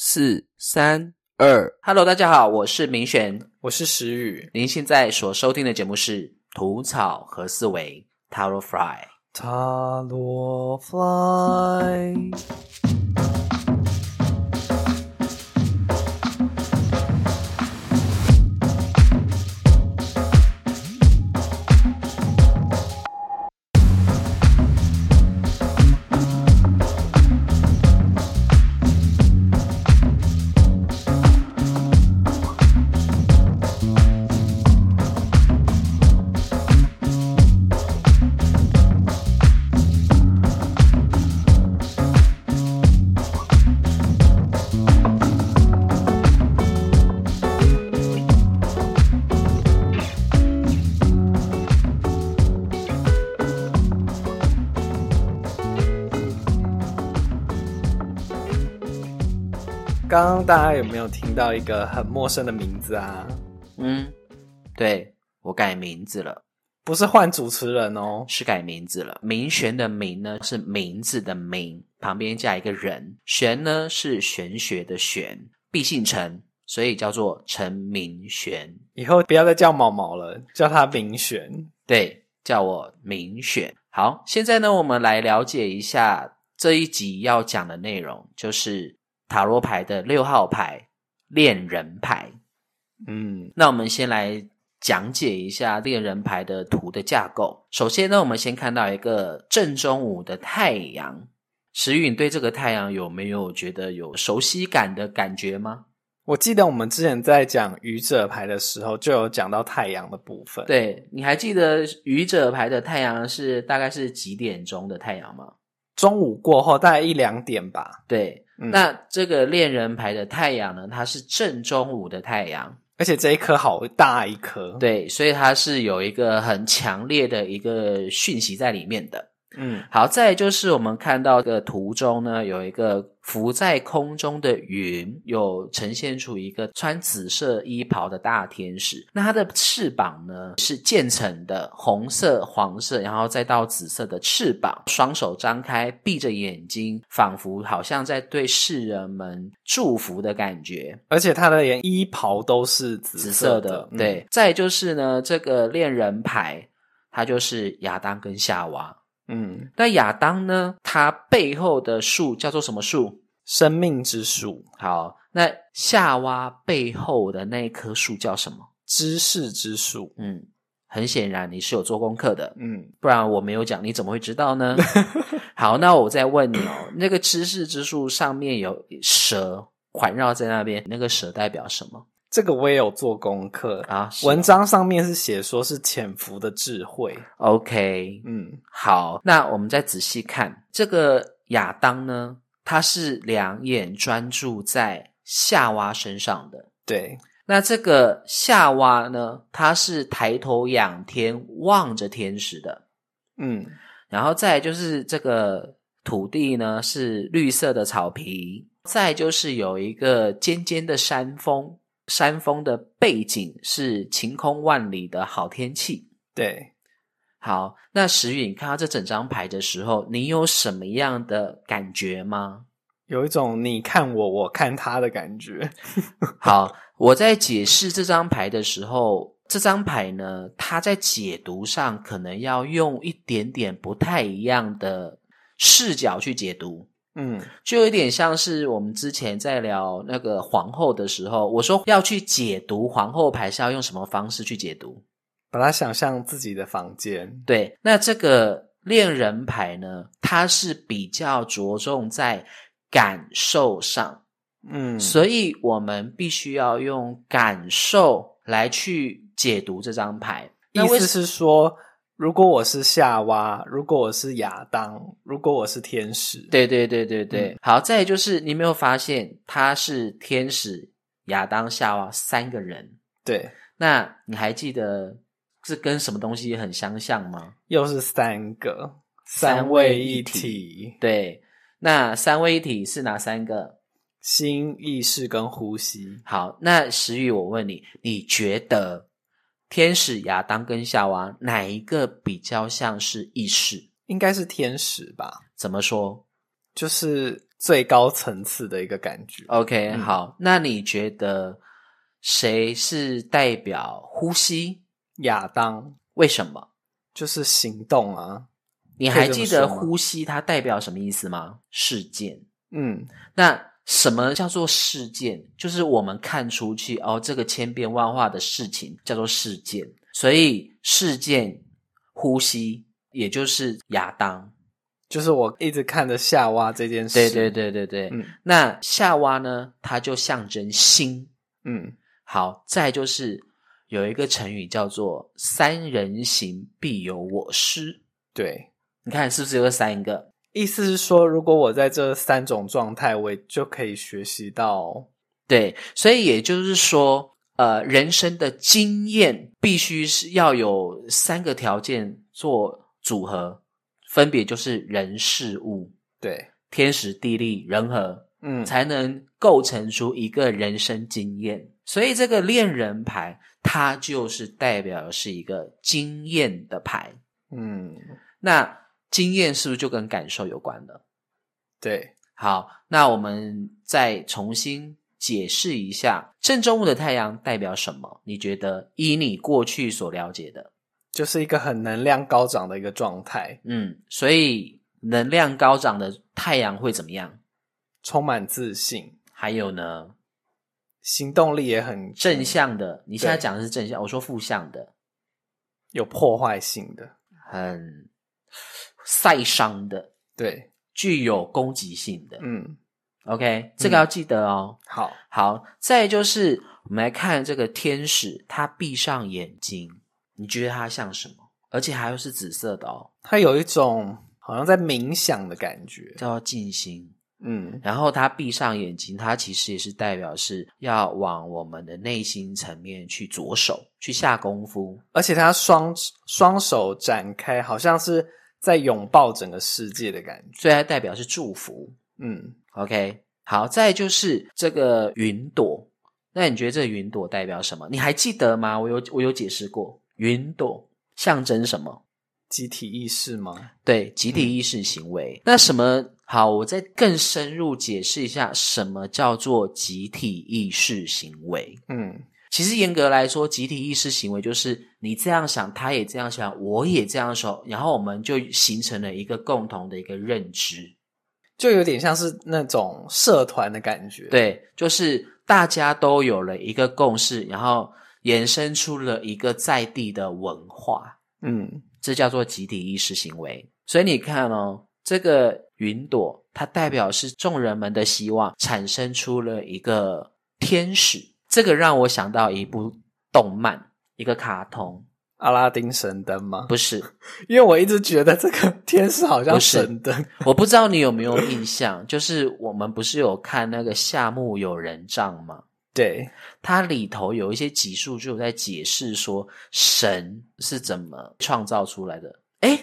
四三二，Hello，大家好，我是明璇，我是石宇。您现在所收听的节目是《吐草和思维》塔罗 Fly，塔罗 Fly。大家有没有听到一个很陌生的名字啊？嗯，对我改名字了，不是换主持人哦，是改名字了。明玄的明呢是名字的名，旁边加一个人，玄呢是玄学的玄，必姓陈，所以叫做陈明玄。以后不要再叫毛毛了，叫他明玄。对，叫我明玄。好，现在呢，我们来了解一下这一集要讲的内容，就是。塔罗牌的六号牌恋人牌，嗯，那我们先来讲解一下恋人牌的图的架构。首先呢，我们先看到一个正中午的太阳。石允对这个太阳有没有觉得有熟悉感的感觉吗？我记得我们之前在讲愚者牌的时候，就有讲到太阳的部分。对，你还记得愚者牌的太阳是大概是几点钟的太阳吗？中午过后，大概一两点吧。对。那这个恋人牌的太阳呢？它是正中午的太阳，而且这一颗好大一颗，对，所以它是有一个很强烈的一个讯息在里面的。嗯，好，再就是我们看到的图中呢，有一个浮在空中的云，有呈现出一个穿紫色衣袍的大天使。那它的翅膀呢是渐层的，红色、黄色，然后再到紫色的翅膀，双手张开，闭着眼睛，仿佛好像在对世人们祝福的感觉。而且它的连衣袍都是紫色的。对，再就是呢，这个恋人牌，它就是亚当跟夏娃。嗯，那亚当呢？他背后的树叫做什么树？生命之树。好，那夏娃背后的那一棵树叫什么？知识之树。嗯，很显然你是有做功课的。嗯，不然我没有讲，你怎么会知道呢？好，那我再问你哦，那个知识之树上面有蛇环绕在那边，那个蛇代表什么？这个我也有做功课啊，文章上面是写说是潜伏的智慧。OK，嗯，好，那我们再仔细看这个亚当呢，他是两眼专注在夏娃身上的。对，那这个夏娃呢，他是抬头仰天望着天使的。嗯，然后再就是这个土地呢是绿色的草皮，再就是有一个尖尖的山峰。山峰的背景是晴空万里的好天气。对，好，那石允看到这整张牌的时候，你有什么样的感觉吗？有一种你看我，我看他的感觉。好，我在解释这张牌的时候，这张牌呢，它在解读上可能要用一点点不太一样的视角去解读。嗯，就有点像是我们之前在聊那个皇后的时候，我说要去解读皇后牌是要用什么方式去解读？把它想象自己的房间。对，那这个恋人牌呢，它是比较着重在感受上，嗯，所以我们必须要用感受来去解读这张牌。意思是说。如果我是夏娃，如果我是亚当，如果我是天使，对对对对对，好。再就是你没有发现他是天使、亚当、夏娃三个人？对，那你还记得是跟什么东西很相像吗？又是三个三位一体。对，那三位一体是哪三个？心、意识跟呼吸。好，那石宇，我问你，你觉得？天使亚当跟夏娃哪一个比较像是意识？应该是天使吧？怎么说？就是最高层次的一个感觉。OK，好，那你觉得谁是代表呼吸？亚当？为什么？就是行动啊！你还记得呼吸它代表什么意思吗？事件。嗯，那什么叫做事件？就是我们看出去哦，这个千变万化的事情叫做事件。所以事件呼吸，也就是亚当。就是我一直看着夏娃这件事，对对对对对。嗯，那夏娃呢？它就象征心。嗯，好，再就是有一个成语叫做“三人行，必有我师”。对，你看是不是有三个？意思是说，如果我在这三种状态，我就可以学习到。对，所以也就是说，呃，人生的经验必须是要有三个条件做组合。分别就是人事物，对，天时地利人和，嗯，才能构成出一个人生经验。所以这个恋人牌，它就是代表的是一个经验的牌。嗯，那经验是不是就跟感受有关的？对，好，那我们再重新解释一下，正中午的太阳代表什么？你觉得依你过去所了解的？就是一个很能量高涨的一个状态，嗯，所以能量高涨的太阳会怎么样？充满自信，还有呢，行动力也很正向的。你现在讲的是正向，我说负向的，有破坏性的，很晒伤的，对，具有攻击性的，嗯，OK，这个要记得哦。好，好，再就是我们来看这个天使，他闭上眼睛。你觉得它像什么？而且还又是紫色的哦。它有一种好像在冥想的感觉，叫静心。嗯，然后他闭上眼睛，他其实也是代表是要往我们的内心层面去着手去下功夫。而且他双双手展开，好像是在拥抱整个世界的感觉。所以它代表是祝福。嗯，OK，好。再就是这个云朵，那你觉得这云朵代表什么？你还记得吗？我有我有解释过。云朵象征什么？集体意识吗？对，集体意识行为。那什么？好，我再更深入解释一下，什么叫做集体意识行为？嗯，其实严格来说，集体意识行为就是你这样想，他也这样想，我也这样说，然后我们就形成了一个共同的一个认知，就有点像是那种社团的感觉。对，就是大家都有了一个共识，然后。衍生出了一个在地的文化，嗯，这叫做集体意识行为。所以你看哦，这个云朵，它代表是众人们的希望，产生出了一个天使。这个让我想到一部动漫，一个卡通，《阿拉丁神灯》吗？不是，因为我一直觉得这个天使好像神灯。我不知道你有没有印象，就是我们不是有看那个夏目友人帐吗？对，它里头有一些集数就在解释说神是怎么创造出来的。哎，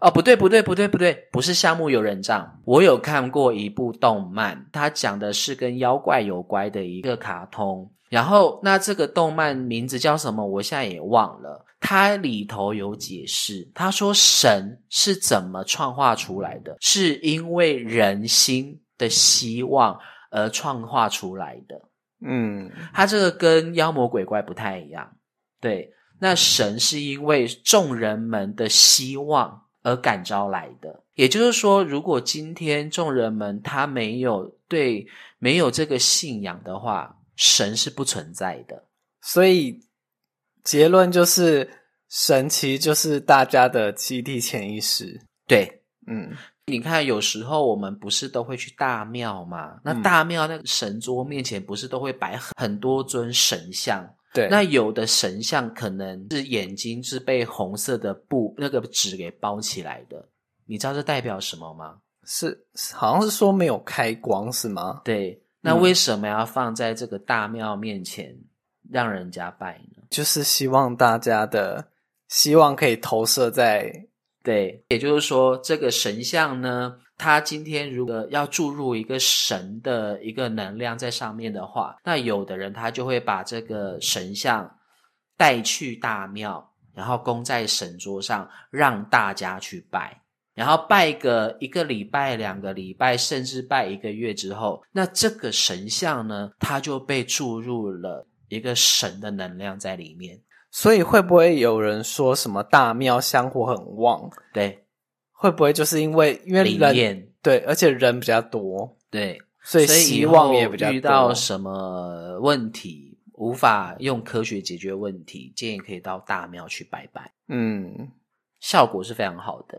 哦，不对，不对，不对，不对，不是夏目友人帐。我有看过一部动漫，它讲的是跟妖怪有关的一个卡通。然后，那这个动漫名字叫什么？我现在也忘了。它里头有解释，他说神是怎么创化出来的，是因为人心的希望而创化出来的。嗯，它这个跟妖魔鬼怪不太一样。对，那神是因为众人们的希望而感召来的。也就是说，如果今天众人们他没有对没有这个信仰的话，神是不存在的。所以结论就是，神其实就是大家的集体潜意识。对，嗯。你看，有时候我们不是都会去大庙吗？那大庙那个神桌面前，不是都会摆很多尊神像？对，那有的神像可能是眼睛是被红色的布那个纸给包起来的，你知道这代表什么吗？是好像是说没有开光是吗？对，那为什么要放在这个大庙面前让人家拜呢？就是希望大家的希望可以投射在。对，也就是说，这个神像呢，它今天如果要注入一个神的一个能量在上面的话，那有的人他就会把这个神像带去大庙，然后供在神桌上，让大家去拜。然后拜个一个礼拜、两个礼拜，甚至拜一个月之后，那这个神像呢，它就被注入了一个神的能量在里面。所以会不会有人说什么大庙香火很旺？对，会不会就是因为因为人对，而且人比较多，对，所以希望也比较遇到什么问题无法用科学解决问题，建议可以到大庙去拜拜。嗯，效果是非常好的。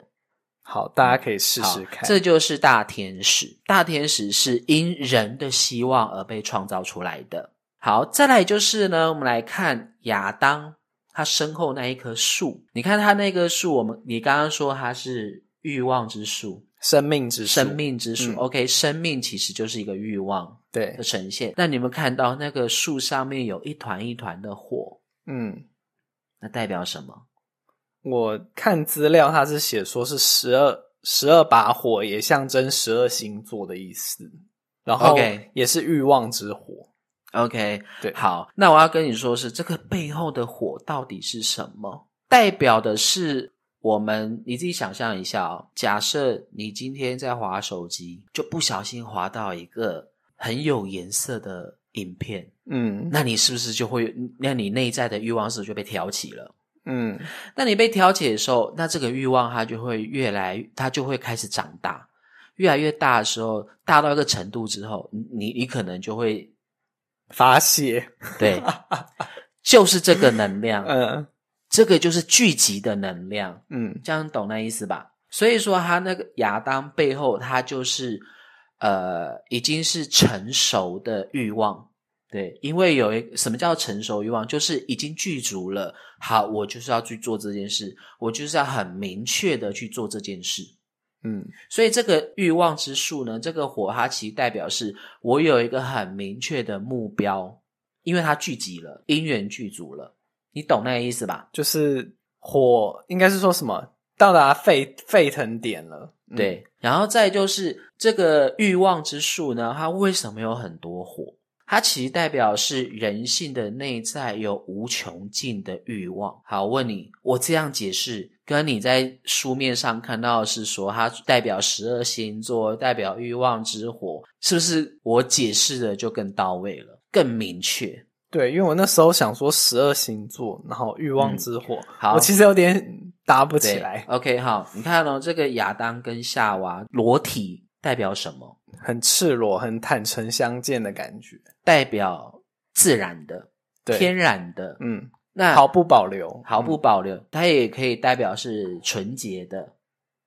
好，大家可以试试看。这就是大天使，大天使是因人的希望而被创造出来的。好，再来就是呢，我们来看亚当。他身后那一棵树，你看他那棵树，我们你刚刚说他是欲望之树，生命之生命之树。OK，生命其实就是一个欲望对的呈现。那你们看到那个树上面有一团一团的火，嗯，那代表什么？我看资料，它是写说是十二十二把火，也象征十二星座的意思，然后也是欲望之火。OK，对，好，那我要跟你说，是这个背后的火到底是什么？代表的是我们，你自己想象一下哦。假设你今天在滑手机，就不小心滑到一个很有颜色的影片，嗯，那你是不是就会，那你内在的欲望是不是就被挑起了？嗯，那你被挑起的时候，那这个欲望它就会越来，它就会开始长大，越来越大的时候，大到一个程度之后，你你可能就会。发泄，对，就是这个能量，嗯，这个就是聚集的能量，嗯，这样懂那意思吧？所以说，他那个亚当背后，他就是呃，已经是成熟的欲望，对，因为有一什么叫成熟欲望，就是已经具足了。好，我就是要去做这件事，我就是要很明确的去做这件事。嗯，所以这个欲望之树呢，这个火它其实代表是我有一个很明确的目标，因为它聚集了，因缘具足了，你懂那个意思吧？就是火应该是说什么到达沸沸腾点了，对。然后再就是这个欲望之树呢，它为什么有很多火？它其实代表是人性的内在有无穷尽的欲望。好，问你，我这样解释，跟你在书面上看到的是说它代表十二星座，代表欲望之火，是不是？我解释的就更到位了，更明确。对，因为我那时候想说十二星座，然后欲望之火，好，我其实有点搭不起来。OK，好，你看哦，这个亚当跟夏娃裸体代表什么？很赤裸、很坦诚相见的感觉。代表自然的、天然的，嗯，那毫不保留，毫不保留。它也可以代表是纯洁的，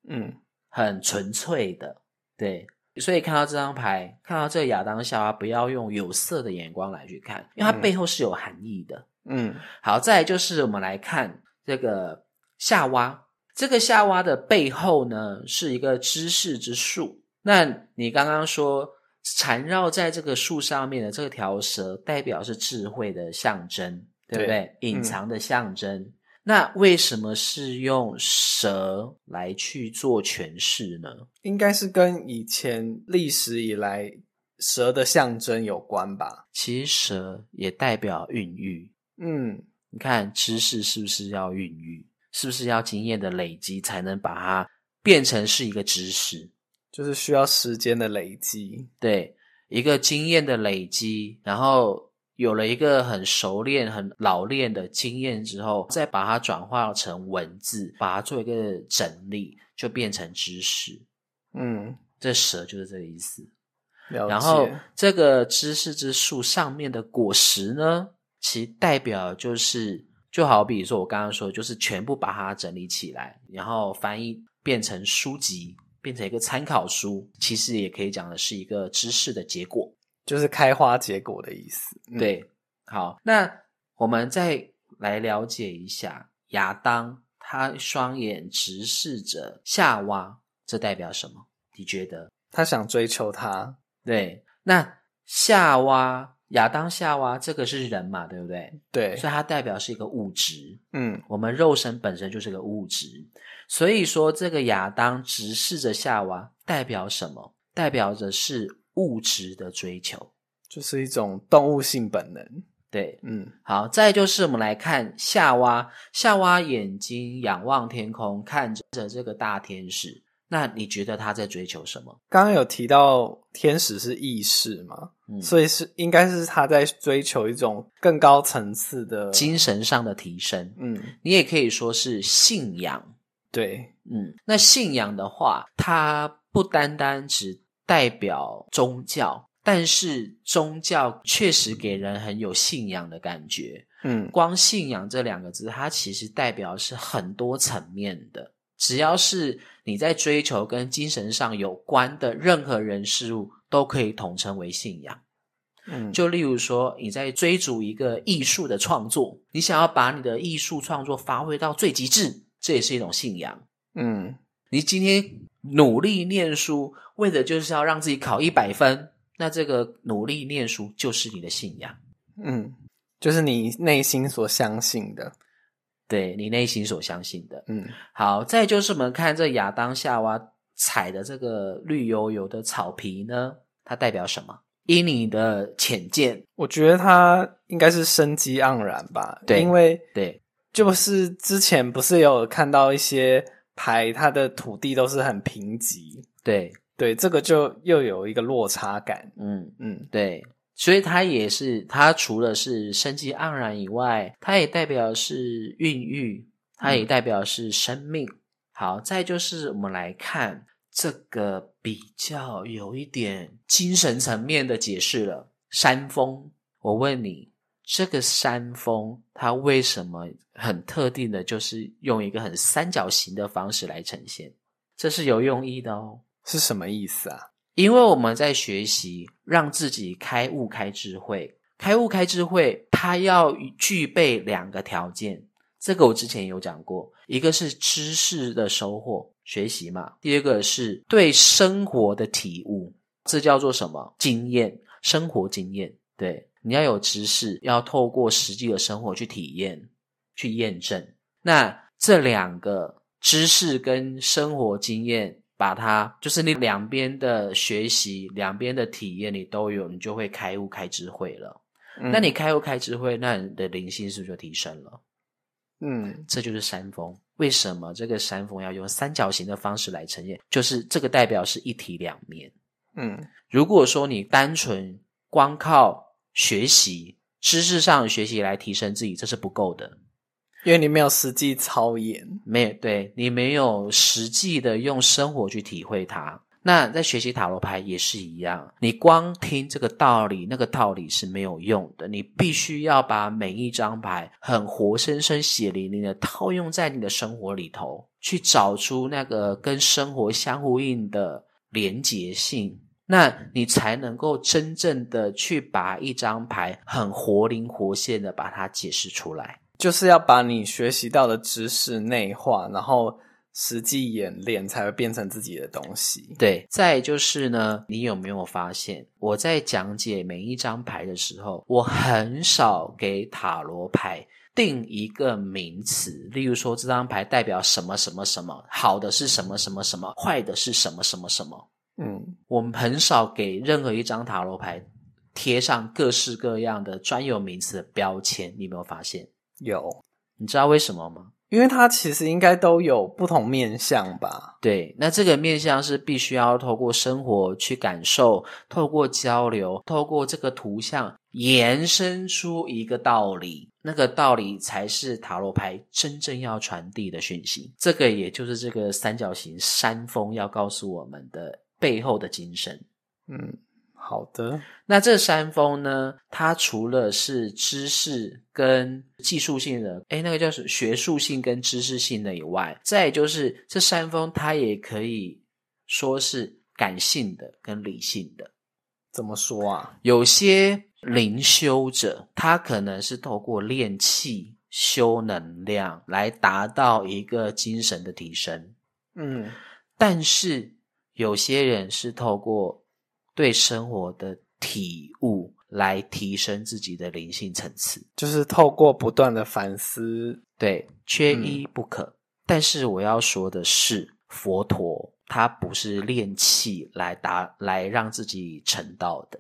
嗯，很纯粹的，对。所以看到这张牌，看到这个亚当夏娃，不要用有色的眼光来去看，因为它背后是有含义的，嗯。好，再就是我们来看这个夏娃，这个夏娃的背后呢，是一个知识之树。那你刚刚说。缠绕在这个树上面的这条蛇，代表是智慧的象征，对不对？隐藏的象征。那为什么是用蛇来去做诠释呢？应该是跟以前历史以来蛇的象征有关吧。其实蛇也代表孕育。嗯，你看知识是不是要孕育？是不是要经验的累积才能把它变成是一个知识？就是需要时间的累积，对一个经验的累积，然后有了一个很熟练、很老练的经验之后，再把它转化成文字，把它做一个整理，就变成知识。嗯，这蛇就是这个意思。然后这个知识之树上面的果实呢，其代表就是，就好比说我刚刚说，就是全部把它整理起来，然后翻译变成书籍。变成一个参考书，其实也可以讲的是一个知识的结果，就是开花结果的意思。对，好，那我们再来了解一下亚当，他双眼直视着夏娃，这代表什么？你觉得？他想追求她。对，那夏娃、亚当、夏娃，这个是人嘛？对不对？对，所以它代表是一个物质。嗯，我们肉身本身就是个物质。所以说，这个亚当直视着夏娃，代表什么？代表着是物质的追求，就是一种动物性本能。对，嗯，好。再就是我们来看夏娃，夏娃眼睛仰望天空，看着这个大天使，那你觉得他在追求什么？刚刚有提到天使是意识嘛，所以是应该是他在追求一种更高层次的精神上的提升。嗯，你也可以说是信仰。对，嗯，那信仰的话，它不单单只代表宗教，但是宗教确实给人很有信仰的感觉。嗯，光信仰这两个字，它其实代表是很多层面的。只要是你在追求跟精神上有关的任何人事物，都可以统称为信仰。嗯，就例如说你在追逐一个艺术的创作，你想要把你的艺术创作发挥到最极致，这也是一种信仰。嗯，你今天努力念书，为的就是要让自己考一百分，那这个努力念书就是你的信仰。嗯，就是你内心所相信的。对你内心所相信的，嗯，好，再就是我们看这亚当夏娃踩的这个绿油油的草皮呢，它代表什么？以你的浅见，我觉得它应该是生机盎然吧。对，因为对，就是之前不是有看到一些牌，它的土地都是很贫瘠。对，对，这个就又有一个落差感。嗯嗯，对。所以它也是，它除了是生机盎然以外，它也代表是孕育，它也代表是生命。好，再就是我们来看这个比较有一点精神层面的解释了。山峰，我问你，这个山峰它为什么很特定的，就是用一个很三角形的方式来呈现？这是有用意的哦。是什么意思啊？因为我们在学习，让自己开悟、开智慧、开悟、开智慧，它要具备两个条件。这个我之前有讲过，一个是知识的收获、学习嘛；第二个是对生活的体悟，这叫做什么？经验、生活经验。对，你要有知识，要透过实际的生活去体验、去验证。那这两个知识跟生活经验。把它就是你两边的学习，两边的体验你都有，你就会开悟开智慧了。那你开悟开智慧，那你的灵性是不是就提升了？嗯，这就是山峰。为什么这个山峰要用三角形的方式来呈现？就是这个代表是一体两面。嗯，如果说你单纯光靠学习知识上的学习来提升自己，这是不够的。因为你没有实际操演，没有对你没有实际的用生活去体会它。那在学习塔罗牌也是一样，你光听这个道理，那个道理是没有用的。你必须要把每一张牌很活生生、血淋淋的套用在你的生活里头，去找出那个跟生活相呼应的连结性，那你才能够真正的去把一张牌很活灵活现的把它解释出来。就是要把你学习到的知识内化，然后实际演练，才会变成自己的东西。对，再就是呢，你有没有发现，我在讲解每一张牌的时候，我很少给塔罗牌定一个名词，例如说这张牌代表什么什么什么，好的是什么什么什么，坏的是什么什么什么。嗯，我们很少给任何一张塔罗牌贴上各式各样的专有名词的标签，你有没有发现？有，你知道为什么吗？因为它其实应该都有不同面相吧？对，那这个面相是必须要透过生活去感受，透过交流，透过这个图像延伸出一个道理，那个道理才是塔罗牌真正要传递的讯息。这个也就是这个三角形山峰要告诉我们的背后的精神。嗯。好的，那这山峰呢？它除了是知识跟技术性的，哎，那个叫什学术性跟知识性的以外，再就是这山峰它也可以说是感性的跟理性的。怎么说啊？有些灵修者，他可能是透过练气、修能量来达到一个精神的提升。嗯，但是有些人是透过。对生活的体悟来提升自己的灵性层次，就是透过不断的反思，对，缺一不可。但是我要说的是，佛陀他不是练气来达来让自己成道的，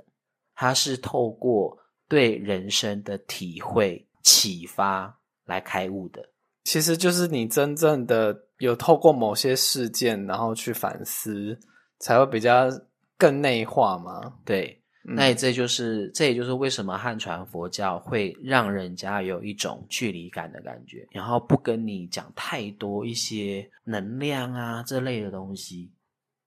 他是透过对人生的体会启发来开悟的。其实就是你真正的有透过某些事件，然后去反思，才会比较更内化嘛。对，那这就是这也就是为什么汉传佛教会让人家有一种距离感的感觉，然后不跟你讲太多一些能量啊这类的东西。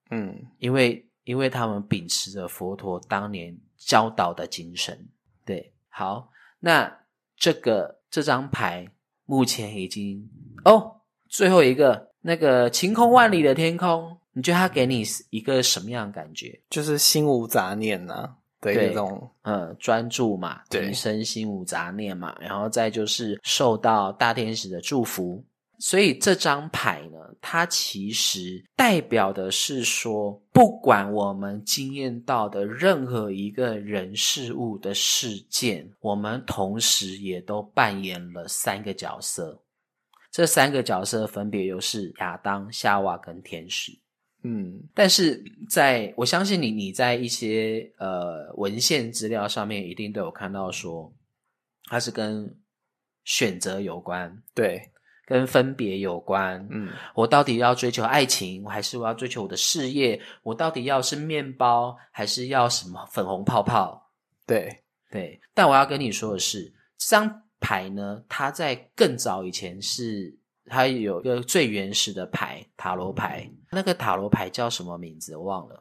嗯，因为因为他们秉持着佛陀当年教导的精神。对，好，那这个这张牌目前已经哦。最后一个那个晴空万里的天空，你觉得它给你一个什么样的感觉？就是心无杂念呐，对那种嗯专注嘛，提升心无杂念嘛，然后再就是受到大天使的祝福。所以这张牌呢，它其实代表的是说，不管我们经验到的任何一个人事物的事件，我们同时也都扮演了三个角色。这三个角色分别又是亚当、夏娃跟天使。嗯，但是在我相信你，你在一些呃文献资料上面一定都有看到说，它是跟选择有关，对，跟分别有关。嗯，我到底要追求爱情，还是我要追求我的事业？我到底要是面包，还是要什么粉红泡泡？对，对。但我要跟你说的是，这张。牌呢？它在更早以前是它有一个最原始的牌塔罗牌，那个塔罗牌叫什么名字？我忘了。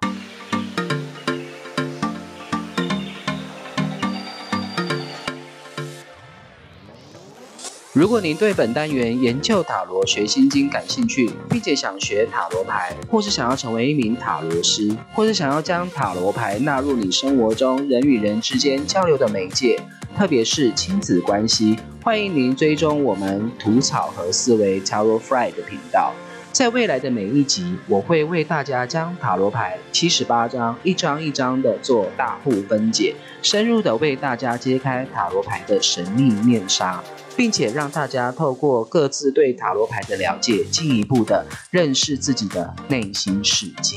如果您对本单元研究塔罗学心经感兴趣，并且想学塔罗牌，或是想要成为一名塔罗师，或是想要将塔罗牌纳入你生活中人与人之间交流的媒介。特别是亲子关系，欢迎您追踪我们吐草和思维 t a r o Fry 的频道。在未来的每一集，我会为大家将塔罗牌七十八张一张一张的做大户分解，深入的为大家揭开塔罗牌的神秘面纱，并且让大家透过各自对塔罗牌的了解，进一步的认识自己的内心世界。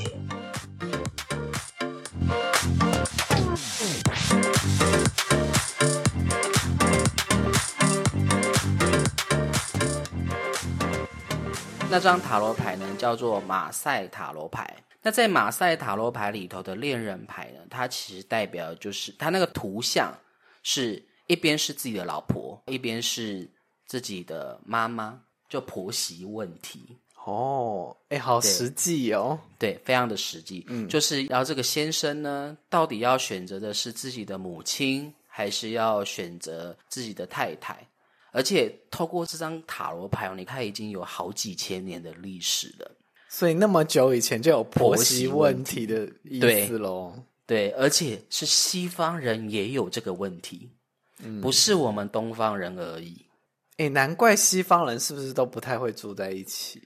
那张塔罗牌呢，叫做马赛塔罗牌。那在马赛塔罗牌里头的恋人牌呢，它其实代表就是它那个图像是一边是自己的老婆，一边是自己的妈妈，就婆媳问题。哦，哎，好实际哦。对，非常的实际。嗯，就是要这个先生呢，到底要选择的是自己的母亲，还是要选择自己的太太？而且透过这张塔罗牌，你看已经有好几千年的历史了。所以那么久以前就有婆媳问题的意思喽？对，而且是西方人也有这个问题，不是我们东方人而已。哎，难怪西方人是不是都不太会住在一起？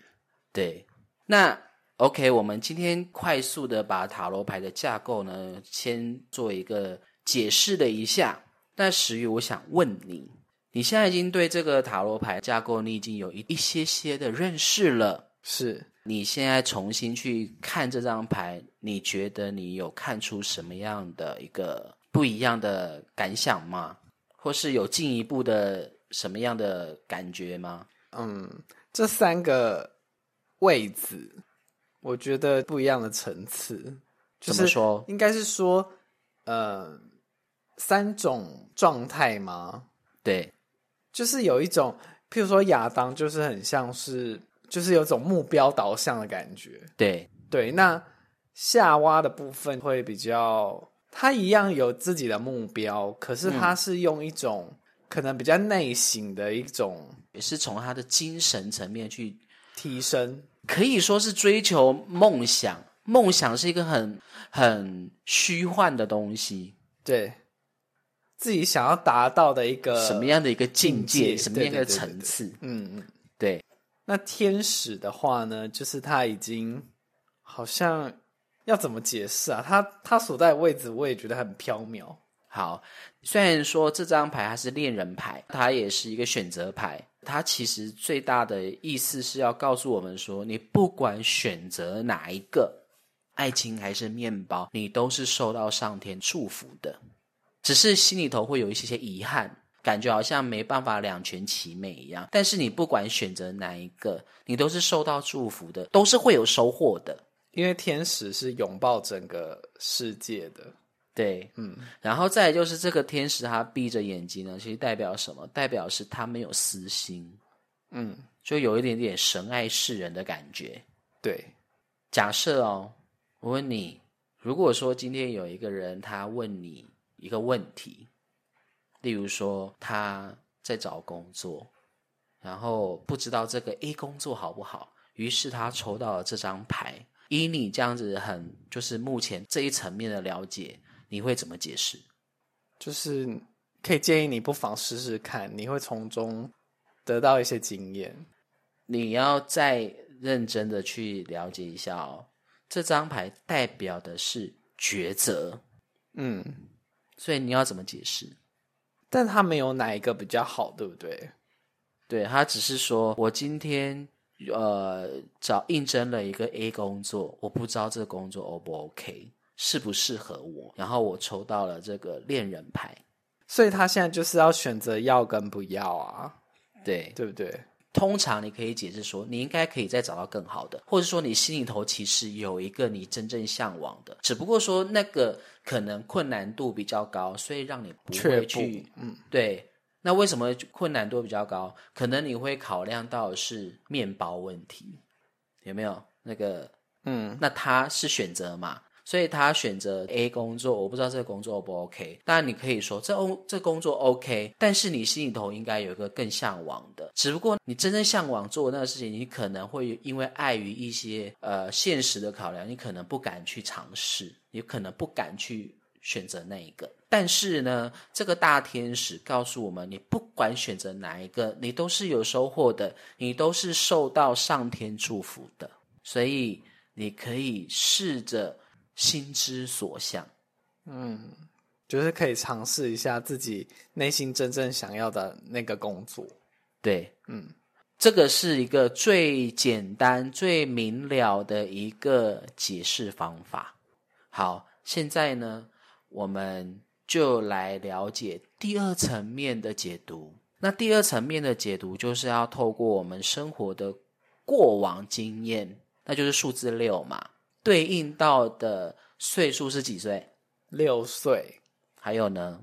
对，那 OK，我们今天快速的把塔罗牌的架构呢，先做一个解释了一下。那石宇，我想问你。你现在已经对这个塔罗牌架构，你已经有一一些些的认识了。是你现在重新去看这张牌，你觉得你有看出什么样的一个不一样的感想吗？或是有进一步的什么样的感觉吗？嗯，这三个位置，我觉得不一样的层次。怎么说？应该是说，呃，三种状态吗？对。就是有一种，譬如说亚当，就是很像是，就是有种目标导向的感觉。对对，那夏娃的部分会比较，他一样有自己的目标，可是他是用一种可能比较内省的一种，也是从他的精神层面去提升，可以说是追求梦想。梦想是一个很很虚幻的东西，对。自己想要达到的一个什么样的一个境界，什么样的层次？嗯嗯，对。那天使的话呢，就是他已经好像要怎么解释啊？他他所在的位置，我也觉得很飘渺。好，虽然说这张牌它是恋人牌，它也是一个选择牌，它其实最大的意思是要告诉我们说，你不管选择哪一个，爱情还是面包，你都是受到上天祝福的。只是心里头会有一些些遗憾，感觉好像没办法两全其美一样。但是你不管选择哪一个，你都是受到祝福的，都是会有收获的。因为天使是拥抱整个世界的。对，嗯，然后再就是这个天使他闭着眼睛呢，其实代表什么？代表是他没有私心，嗯，就有一点点神爱世人的感觉。对，假设哦，我问你，如果说今天有一个人他问你一个问题，例如说他在找工作，然后不知道这个 A 工作好不好，于是他抽到了这张牌，以你这样子很就是目前这一层面的了解。你会怎么解释？就是可以建议你不妨试试看，你会从中得到一些经验。你要再认真的去了解一下哦，这张牌代表的是抉择，嗯，所以你要怎么解释？但他没有哪一个比较好，对不对？对他只是说我今天呃找应征了一个 A 工作，我不知道这个工作 O 不 OK。适不适合我？然后我抽到了这个恋人牌，所以他现在就是要选择要跟不要啊，对对不对？通常你可以解释说，你应该可以再找到更好的，或者说你心里头其实有一个你真正向往的，只不过说那个可能困难度比较高，所以让你不会去。嗯，对。那为什么困难度比较高？可能你会考量到是面包问题，有没有？那个，嗯，那他是选择嘛？所以他选择 A 工作，我不知道这个工作 O 不 OK。当然你可以说这 O 这工作 OK，但是你心里头应该有一个更向往的。只不过你真正向往做那个事情，你可能会因为碍于一些呃现实的考量，你可能不敢去尝试，你可能不敢去选择那一个。但是呢，这个大天使告诉我们，你不管选择哪一个，你都是有收获的，你都是受到上天祝福的。所以你可以试着。心之所向，嗯，就是可以尝试一下自己内心真正想要的那个工作。对，嗯，这个是一个最简单、最明了的一个解释方法。好，现在呢，我们就来了解第二层面的解读。那第二层面的解读，就是要透过我们生活的过往经验，那就是数字六嘛。对应到的岁数是几岁？六岁。还有呢？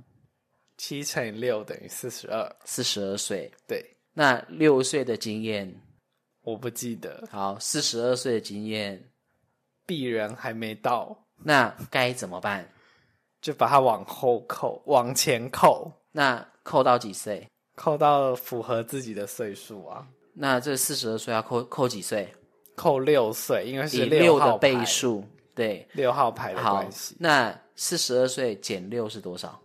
七乘以六等于四十二。四十二岁。对。那六岁的经验？我不记得。好，四十二岁的经验，必然还没到。那该怎么办？就把它往后扣，往前扣。那扣到几岁？扣到符合自己的岁数啊。那这四十二岁要扣扣几岁？扣六岁，因为是六的倍数，对，六号牌的关系。那四十二岁减六是多少？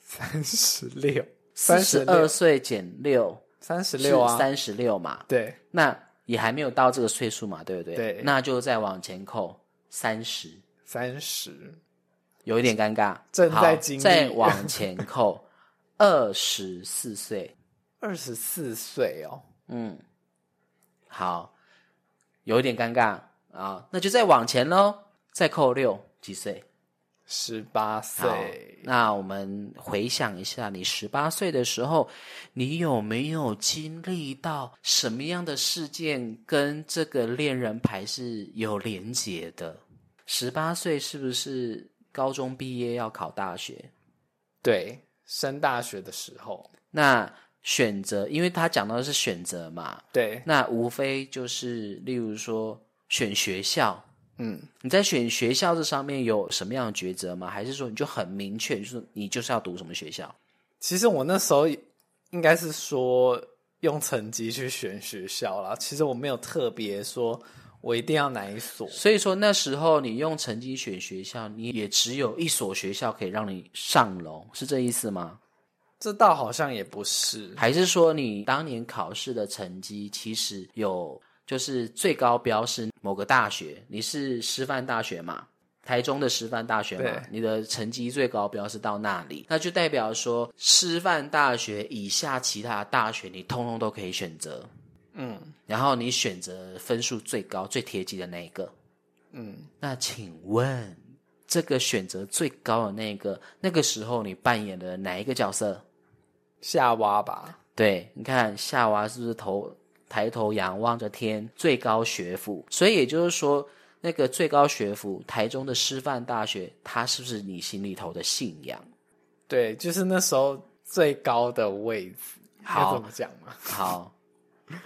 三十六。三十二岁减六，三十六啊，三十六嘛。对，那也还没有到这个岁数嘛，对不对？对，那就再往前扣三十，三十，有一点尴尬。正在经历，再往前扣 二十四岁，二十四岁哦，嗯。好，有一点尴尬啊，那就再往前喽，再扣六，几岁？十八岁。那我们回想一下，你十八岁的时候，你有没有经历到什么样的事件跟这个恋人牌是有连结的？十八岁是不是高中毕业要考大学？对，升大学的时候。那。选择，因为他讲到的是选择嘛，对，那无非就是，例如说选学校，嗯，你在选学校这上面有什么样的抉择吗？还是说你就很明确，就是你就是要读什么学校？其实我那时候应该是说用成绩去选学校啦。其实我没有特别说我一定要哪一所，所以说那时候你用成绩选学校，你也只有一所学校可以让你上楼，是这意思吗？这倒好像也不是，还是说你当年考试的成绩其实有，就是最高标是某个大学，你是师范大学嘛？台中的师范大学嘛？你的成绩最高标是到那里，那就代表说师范大学以下其他大学你通通都可以选择，嗯，然后你选择分数最高、最贴近的那一个，嗯，那请问这个选择最高的那个，那个时候你扮演的哪一个角色？夏娃吧？对，你看夏娃是不是头抬头仰望着天，最高学府？所以也就是说，那个最高学府台中的师范大学，它是不是你心里头的信仰？对，就是那时候最高的位置。好，怎么讲嘛？好，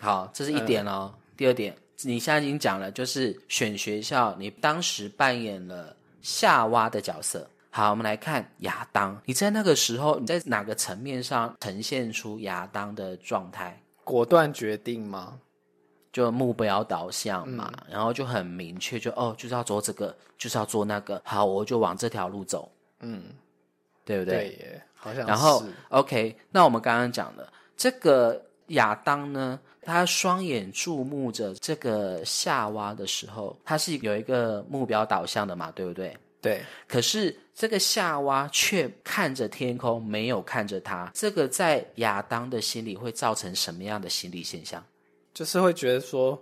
好，这是一点哦。第二点，你现在已经讲了，就是选学校，你当时扮演了夏娃的角色。好，我们来看亚当，你在那个时候，你在哪个层面上呈现出亚当的状态？果断决定吗？就目标导向嘛，然后就很明确，就哦，就是要做这个，就是要做那个。好，我就往这条路走。嗯，对不对？对耶，好像。然后，OK，那我们刚刚讲的这个亚当呢，他双眼注目着这个夏娃的时候，他是有一个目标导向的嘛，对不对？对，可是这个夏娃却看着天空，没有看着他。这个在亚当的心里会造成什么样的心理现象？就是会觉得说，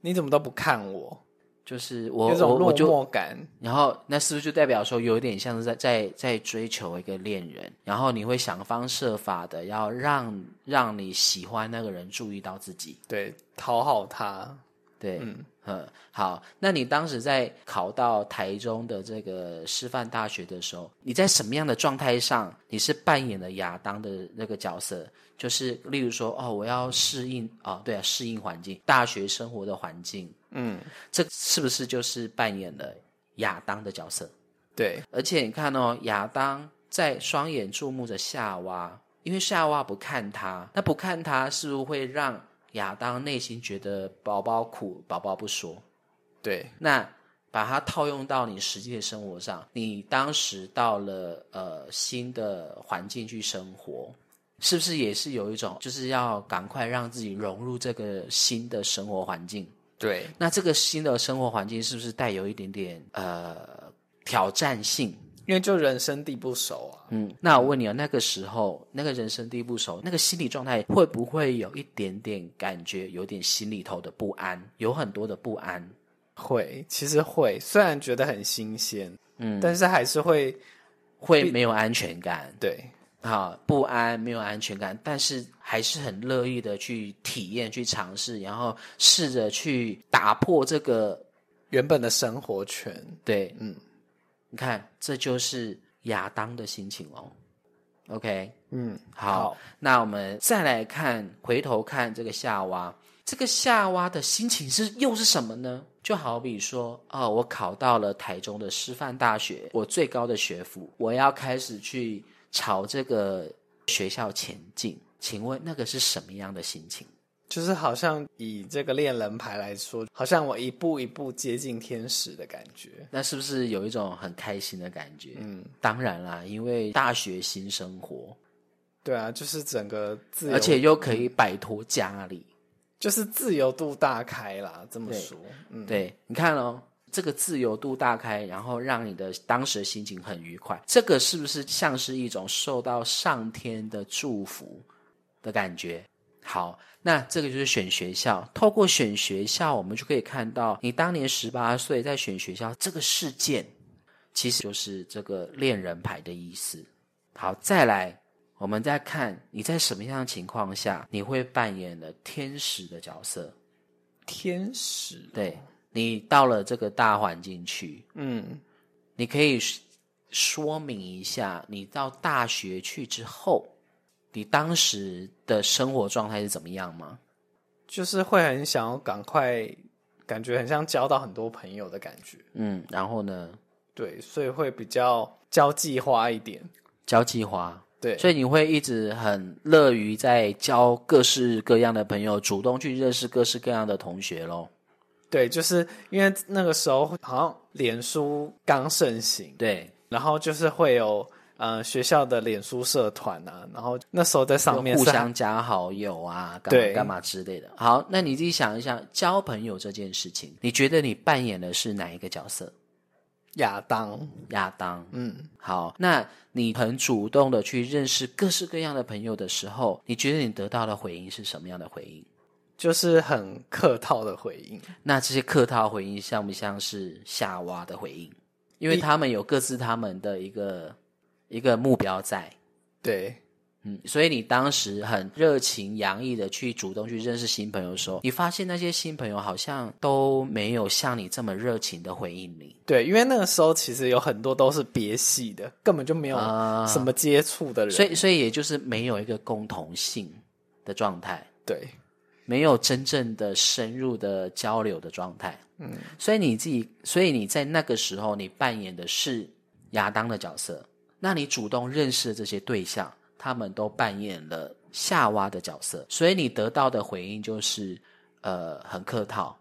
你怎么都不看我？就是我有种落寞感。然后那是不是就代表说，有点像是在在在追求一个恋人？然后你会想方设法的要让让你喜欢那个人注意到自己，对，讨好他。对，嗯嗯，好。那你当时在考到台中的这个师范大学的时候，你在什么样的状态上？你是扮演了亚当的那个角色，就是例如说，哦，我要适应哦，对啊，适应环境，大学生活的环境，嗯，这是不是就是扮演了亚当的角色？对，而且你看哦，亚当在双眼注目着夏娃，因为夏娃不看他，那不看他，是不是会让？亚当内心觉得宝宝苦，宝宝不说。对，那把它套用到你实际的生活上，你当时到了呃新的环境去生活，是不是也是有一种就是要赶快让自己融入这个新的生活环境？对，那这个新的生活环境是不是带有一点点呃挑战性？因为就人生地不熟啊，嗯，那我问你啊，那个时候那个人生地不熟，那个心理状态会不会有一点点感觉，有点心里头的不安，有很多的不安？会，其实会，虽然觉得很新鲜，嗯，但是还是会会没有安全感，对，好，不安，没有安全感，但是还是很乐意的去体验、去尝试，然后试着去打破这个原本的生活圈，对，嗯。你看，这就是亚当的心情哦。OK，嗯，好，那我们再来看，回头看这个夏娃，这个夏娃的心情是又是什么呢？就好比说，哦，我考到了台中的师范大学，我最高的学府，我要开始去朝这个学校前进。请问那个是什么样的心情？就是好像以这个恋人牌来说，好像我一步一步接近天使的感觉。那是不是有一种很开心的感觉？嗯，当然啦，因为大学新生活。对啊，就是整个自由，而且又可以摆脱家里，就是自由度大开啦。这么说，嗯，对，你看哦，这个自由度大开，然后让你的当时的心情很愉快，这个是不是像是一种受到上天的祝福的感觉？好，那这个就是选学校。透过选学校，我们就可以看到你当年十八岁在选学校这个事件，其实就是这个恋人牌的意思。好，再来，我们再看你在什么样的情况下，你会扮演了天使的角色。天使，对你到了这个大环境去，嗯，你可以说明一下，你到大学去之后。你当时的生活状态是怎么样吗？就是会很想要赶快，感觉很像交到很多朋友的感觉。嗯，然后呢？对，所以会比较交际花一点。交际花，对，所以你会一直很乐于在交各式各样的朋友，主动去认识各式各样的同学喽。对，就是因为那个时候好像脸书刚盛行，对，然后就是会有。呃，学校的脸书社团啊，然后那时候在上面互相加好友啊，干嘛干嘛之类的。好，那你自己想一想，交朋友这件事情，你觉得你扮演的是哪一个角色？亚当，亚当。嗯，好，那你很主动的去认识各式各样的朋友的时候，你觉得你得到的回应是什么样的回应？就是很客套的回应。那这些客套回应像不像是夏娃的回应？因为他们有各自他们的一个。一个目标在，对，嗯，所以你当时很热情洋溢的去主动去认识新朋友的时候，你发现那些新朋友好像都没有像你这么热情的回应你。对，因为那个时候其实有很多都是别系的，根本就没有什么接触的人，所以所以也就是没有一个共同性的状态。对，没有真正的深入的交流的状态。嗯，所以你自己，所以你在那个时候，你扮演的是亚当的角色，那你主动认识的这些对象。他们都扮演了夏娃的角色，所以你得到的回应就是，呃，很客套，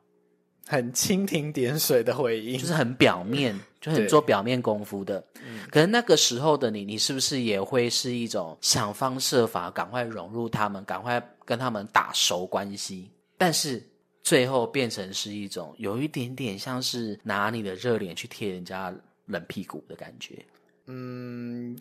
很蜻蜓点水的回应，就是很表面，就很做表面功夫的。可能那个时候的你，你是不是也会是一种想方设法赶快融入他们，赶快跟他们打熟关系？但是最后变成是一种有一点点像是拿你的热脸去贴人家冷屁股的感觉。嗯。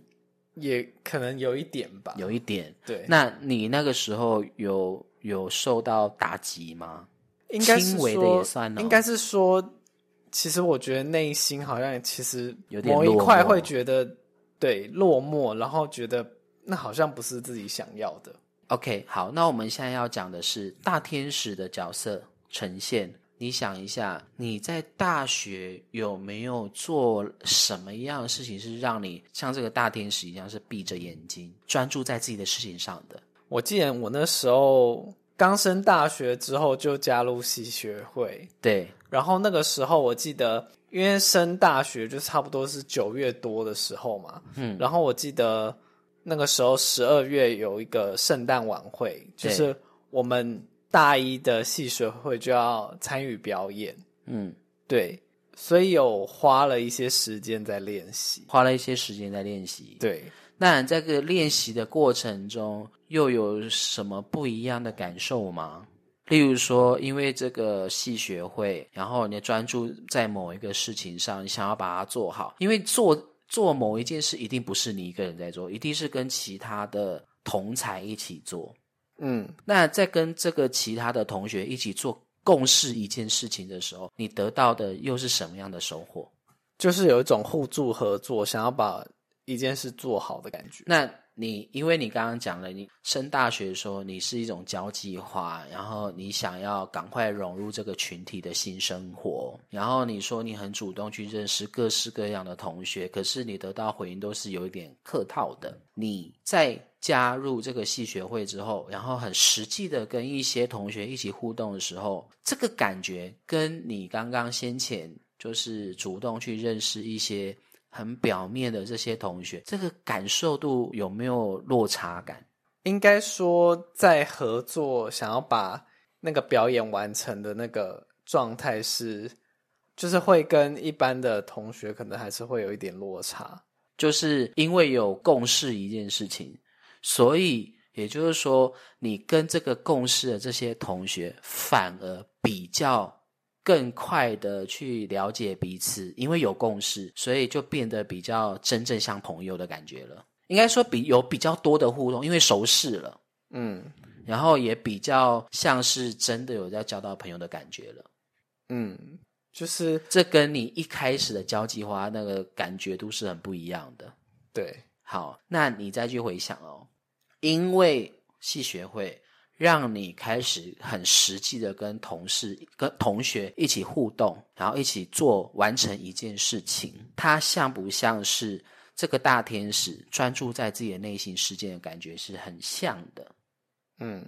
也可能有一点吧，有一点。对，那你那个时候有有受到打击吗？应该是说，应该是说，其实我觉得内心好像其实有点某一块会觉得对落寞，然后觉得那好像不是自己想要的。OK，好，那我们现在要讲的是大天使的角色呈现。你想一下，你在大学有没有做什么样的事情，是让你像这个大天使一样，是闭着眼睛专注在自己的事情上的？我记得我那时候刚升大学之后就加入系学会，对。然后那个时候我记得，因为升大学就差不多是九月多的时候嘛，嗯。然后我记得那个时候十二月有一个圣诞晚会，就是我们。大一的戏学会就要参与表演，嗯，对，所以有花了一些时间在练习，花了一些时间在练习。对，那这个练习的过程中，又有什么不一样的感受吗？例如说，因为这个戏学会，然后你专注在某一个事情上，你想要把它做好，因为做做某一件事，一定不是你一个人在做，一定是跟其他的同才一起做。嗯，那在跟这个其他的同学一起做共事一件事情的时候，你得到的又是什么样的收获？就是有一种互助合作，想要把一件事做好的感觉。那你因为你刚刚讲了，你升大学的时候，你是一种交际化，然后你想要赶快融入这个群体的新生活，然后你说你很主动去认识各式各样的同学，可是你得到回应都是有一点客套的。你在。加入这个系学会之后，然后很实际的跟一些同学一起互动的时候，这个感觉跟你刚刚先前就是主动去认识一些很表面的这些同学，这个感受度有没有落差感？应该说，在合作想要把那个表演完成的那个状态是，就是会跟一般的同学可能还是会有一点落差，就是因为有共识一件事情。所以，也就是说，你跟这个共事的这些同学，反而比较更快的去了解彼此，因为有共识，所以就变得比较真正像朋友的感觉了。应该说，比有比较多的互动，因为熟识了，嗯，然后也比较像是真的有在交到朋友的感觉了，嗯，就是这跟你一开始的交际花那个感觉都是很不一样的。对，好，那你再去回想哦。因为系学会让你开始很实际的跟同事、跟同学一起互动，然后一起做完成一件事情，它像不像是这个大天使专注在自己的内心世界的感觉是很像的。嗯，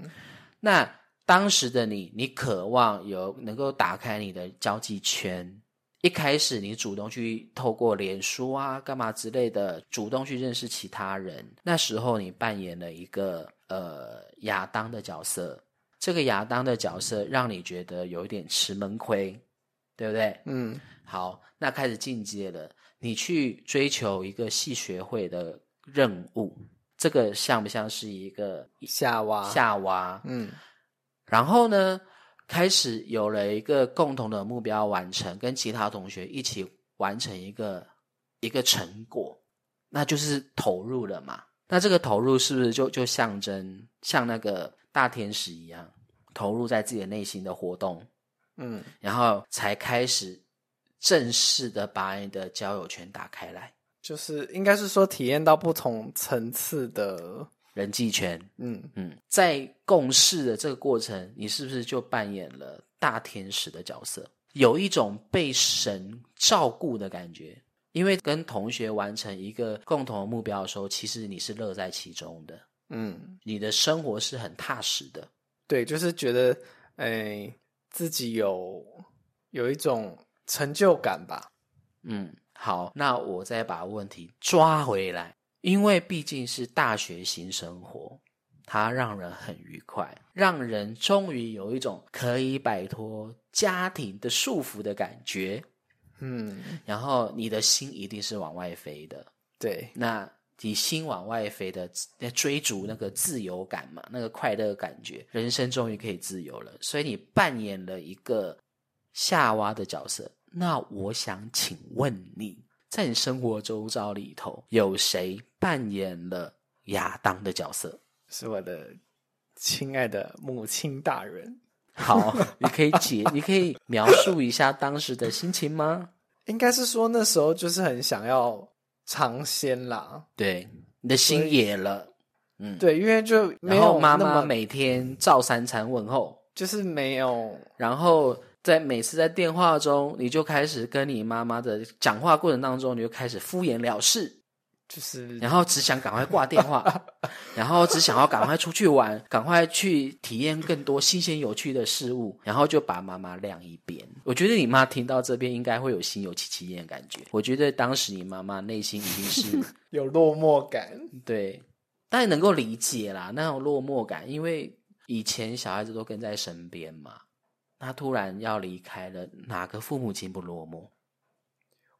那当时的你，你渴望有能够打开你的交际圈。一开始你主动去透过脸书啊、干嘛之类的，主动去认识其他人。那时候你扮演了一个呃亚当的角色，这个亚当的角色让你觉得有一点吃闷亏，对不对？嗯，好，那开始进阶了，你去追求一个系学会的任务，这个像不像是一个夏娃？夏娃，嗯，然后呢？开始有了一个共同的目标完成，跟其他同学一起完成一个一个成果，那就是投入了嘛。那这个投入是不是就就象征像那个大天使一样，投入在自己的内心的活动？嗯，然后才开始正式的把你的交友圈打开来，就是应该是说体验到不同层次的人际圈，嗯。嗯，在共事的这个过程，你是不是就扮演了大天使的角色？有一种被神照顾的感觉，因为跟同学完成一个共同的目标的时候，其实你是乐在其中的，嗯，你的生活是很踏实的，对，就是觉得，哎，自己有有一种成就感吧，嗯，好，那我再把问题抓回来，因为毕竟是大学型生活。它让人很愉快，让人终于有一种可以摆脱家庭的束缚的感觉，嗯，然后你的心一定是往外飞的，对，那你心往外飞的，在追逐那个自由感嘛，那个快乐感觉，人生终于可以自由了，所以你扮演了一个夏娃的角色。那我想请问你，在你生活周遭里头，有谁扮演了亚当的角色？是我的亲爱的母亲大人。好，你可以解，你可以描述一下当时的心情吗？应该是说那时候就是很想要尝鲜啦。对，你的心野了。嗯，对，因为就没有妈妈每天照三餐问候，就是没有。然后在每次在电话中，你就开始跟你妈妈的讲话过程当中，你就开始敷衍了事。就是，然后只想赶快挂电话，然后只想要赶快出去玩，赶快去体验更多新鲜有趣的事物，然后就把妈妈晾一边。我觉得你妈听到这边应该会有心有戚戚焉的感觉。我觉得当时你妈妈内心一定是 有落寞感，对，但然能够理解啦那种落寞感，因为以前小孩子都跟在身边嘛，他突然要离开了，哪个父母亲不落寞？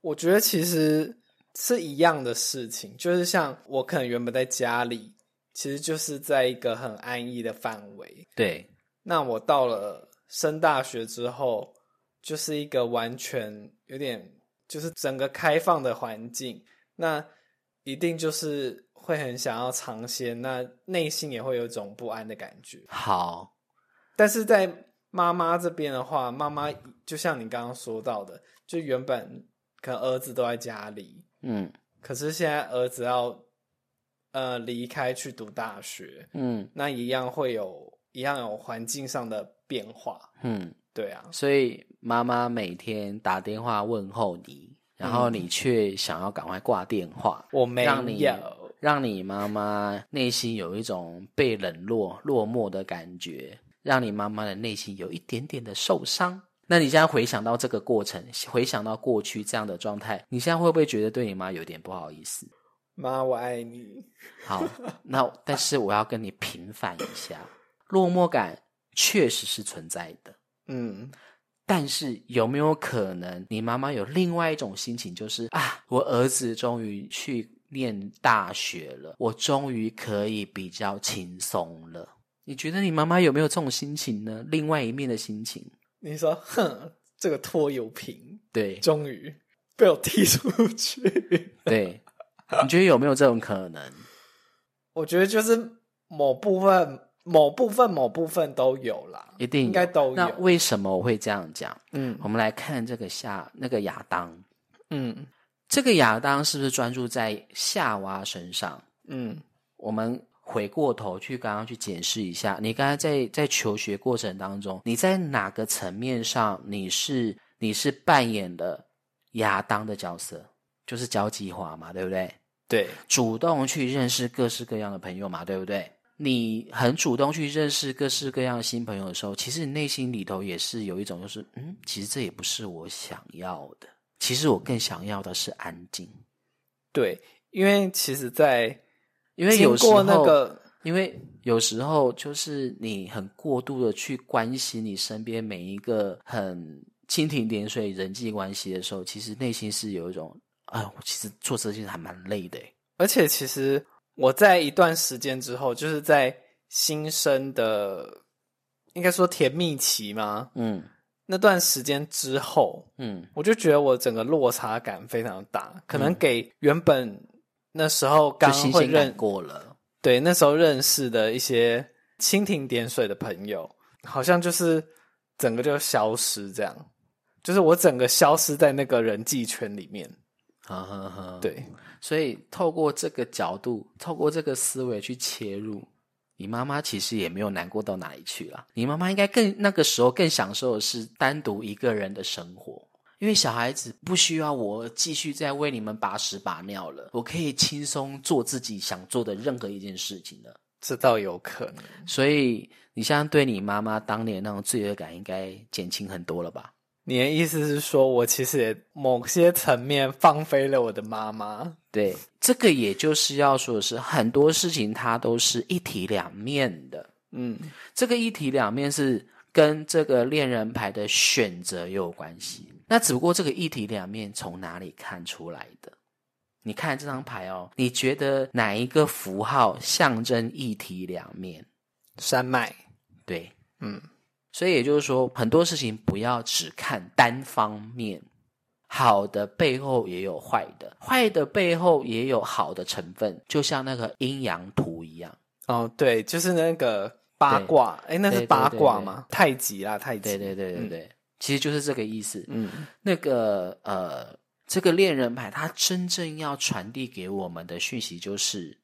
我觉得其实。是一样的事情，就是像我可能原本在家里，其实就是在一个很安逸的范围。对，那我到了升大学之后，就是一个完全有点就是整个开放的环境，那一定就是会很想要尝鲜，那内心也会有一种不安的感觉。好，但是在妈妈这边的话，妈妈就像你刚刚说到的，就原本可能儿子都在家里。嗯，可是现在儿子要呃离开去读大学，嗯，那一样会有一样有环境上的变化，嗯，对啊，所以妈妈每天打电话问候你，然后你却想要赶快挂电话，我没有，让你妈妈内心有一种被冷落、落寞的感觉，让你妈妈的内心有一点点的受伤。那你现在回想到这个过程，回想到过去这样的状态，你现在会不会觉得对你妈有点不好意思？妈，我爱你。好，那但是我要跟你平反一下，落寞感确实是存在的。嗯，但是有没有可能你妈妈有另外一种心情，就是啊，我儿子终于去念大学了，我终于可以比较轻松了。你觉得你妈妈有没有这种心情呢？另外一面的心情？你说，哼，这个拖油瓶，对，终于被我踢出去。对，你觉得有没有这种可能？我觉得就是某部分、某部分、某部分都有啦，一定应该都有。那为什么我会这样讲？嗯，我们来看这个夏那个亚当，嗯，这个亚当是不是专注在夏娃身上？嗯，我们。回过头去，刚刚去检视一下，你刚才在在求学过程当中，你在哪个层面上你是你是扮演的亚当的角色，就是交际花嘛，对不对？对，主动去认识各式各样的朋友嘛，对不对？你很主动去认识各式各样的新朋友的时候，其实你内心里头也是有一种，就是嗯，其实这也不是我想要的，其实我更想要的是安静。对，因为其实，在因为有时候，因为有时候就是你很过度的去关心你身边每一个很蜻蜓点水人际关系的时候，其实内心是有一种，哎，我其实做这件事还蛮累的。而且，其实我在一段时间之后，就是在新生的应该说甜蜜期嘛，嗯，那段时间之后，嗯，我就觉得我整个落差感非常大，可能给原本。那时候刚会认过了，对，那时候认识的一些蜻蜓点水的朋友，好像就是整个就消失，这样，就是我整个消失在那个人际圈里面。哈哈哈，对，所以透过这个角度，透过这个思维去切入，你妈妈其实也没有难过到哪里去了。你妈妈应该更那个时候更享受的是单独一个人的生活，因为小孩子不需要我继续再为你们把屎把尿了，我可以轻松做自己想做的任何一件事情了。这倒有可能。所以你现在对你妈妈当年那种罪恶感应该减轻很多了吧？你的意思是说，我其实也某些层面放飞了我的妈妈？对，这个也就是要说的是，很多事情它都是一体两面的。嗯，这个一体两面是跟这个恋人牌的选择有关系。那只不过这个一体两面从哪里看出来的？你看这张牌哦，你觉得哪一个符号象征一体两面？山脉。对，嗯。所以也就是说，很多事情不要只看单方面，好的背后也有坏的，坏的背后也有好的成分，就像那个阴阳图一样。哦，对，就是那个八卦，哎，那是八卦吗？太极啦，太极。对对对对对，其实就是这个意思。嗯，那个呃，这个恋人牌，它真正要传递给我们的讯息就是，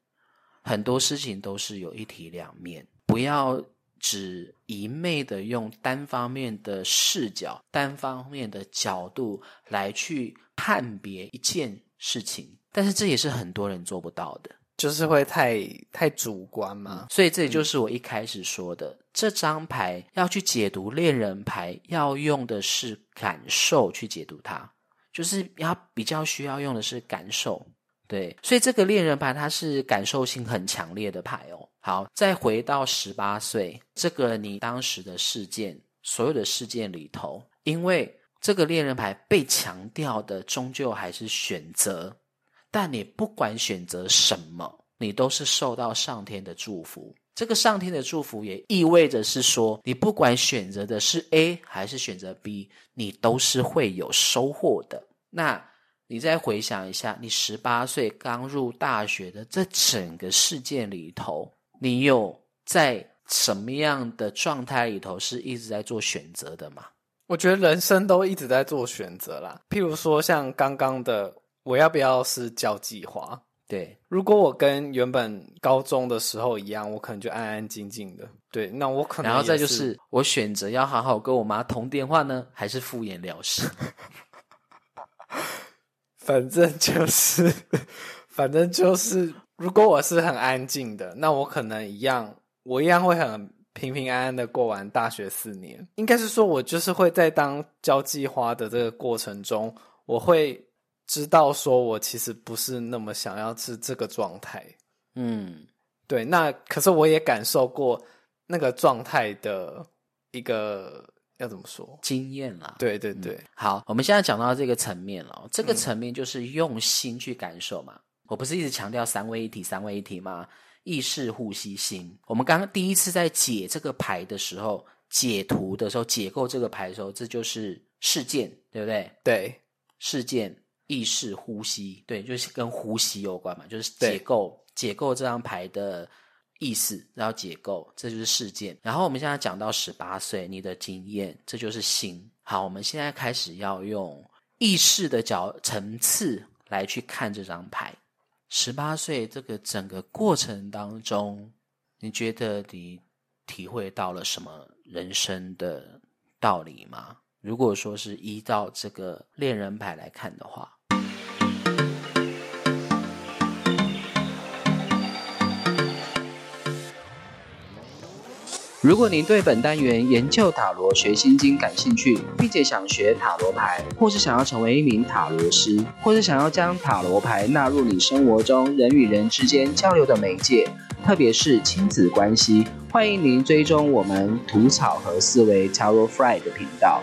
很多事情都是有一体两面，不要。只一昧的用单方面的视角、单方面的角度来去判别一件事情，但是这也是很多人做不到的，就是会太太主观嘛。所以这也就是我一开始说的，这张牌要去解读恋人牌，要用的是感受去解读它，就是要比较需要用的是感受。对，所以这个恋人牌它是感受性很强烈的牌哦。好，再回到十八岁这个你当时的事件，所有的事件里头，因为这个恋人牌被强调的终究还是选择，但你不管选择什么，你都是受到上天的祝福。这个上天的祝福也意味着是说，你不管选择的是 A 还是选择 B，你都是会有收获的。那。你再回想一下，你十八岁刚入大学的这整个事件里头，你有在什么样的状态里头是一直在做选择的吗？我觉得人生都一直在做选择啦。譬如说，像刚刚的，我要不要是交际花？对，如果我跟原本高中的时候一样，我可能就安安静静的。对，那我可能然后再就是我选择要好好跟我妈通电话呢，还是敷衍了事？反正就是，反正就是，如果我是很安静的，那我可能一样，我一样会很平平安安的过完大学四年。应该是说，我就是会在当交际花的这个过程中，我会知道说我其实不是那么想要是这个状态。嗯，对。那可是我也感受过那个状态的一个。要怎么说？经验啦，对对对。好，我们现在讲到这个层面了，这个层面就是用心去感受嘛。我不是一直强调三位一体，三位一体吗？意识、呼吸、心。我们刚刚第一次在解这个牌的时候，解图的时候，解构这个牌的时候，这就是事件，对不对？对，事件、意识、呼吸，对，就是跟呼吸有关嘛，就是解构解构这张牌的。意思，然后解构，这就是事件。然后我们现在讲到十八岁，你的经验，这就是心。好，我们现在开始要用意识的角层次来去看这张牌。十八岁这个整个过程当中，你觉得你体会到了什么人生的道理吗？如果说是依照这个恋人牌来看的话。如果您对本单元研究塔罗学心经感兴趣，并且想学塔罗牌，或是想要成为一名塔罗师，或是想要将塔罗牌纳入你生活中人与人之间交流的媒介，特别是亲子关系，欢迎您追踪我们吐草和思维 Tarot Fry 的频道。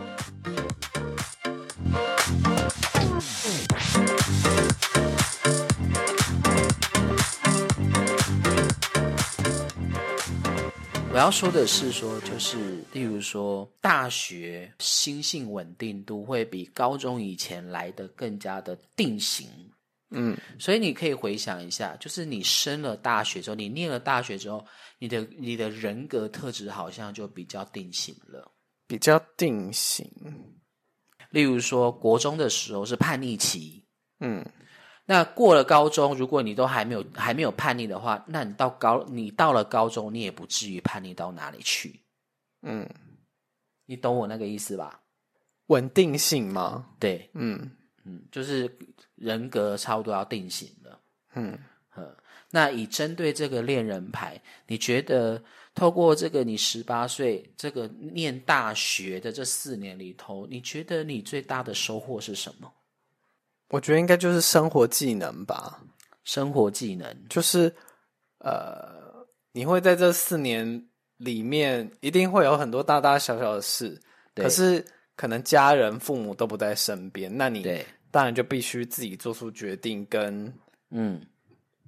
要说的是说，就是例如说，大学心性稳定度会比高中以前来的更加的定型。嗯，所以你可以回想一下，就是你升了大学之后，你念了大学之后，你的你的人格特质好像就比较定型了，比较定型。例如说，国中的时候是叛逆期，嗯。那过了高中，如果你都还没有还没有叛逆的话，那你到高你到了高中，你也不至于叛逆到哪里去。嗯，你懂我那个意思吧？稳定性吗？对，嗯嗯，就是人格差不多要定型了。嗯那以针对这个恋人牌，你觉得透过这个你十八岁这个念大学的这四年里头，你觉得你最大的收获是什么？我觉得应该就是生活技能吧。生活技能就是，呃，你会在这四年里面一定会有很多大大小小的事，可是可能家人、父母都不在身边，那你当然就必须自己做出决定，跟嗯，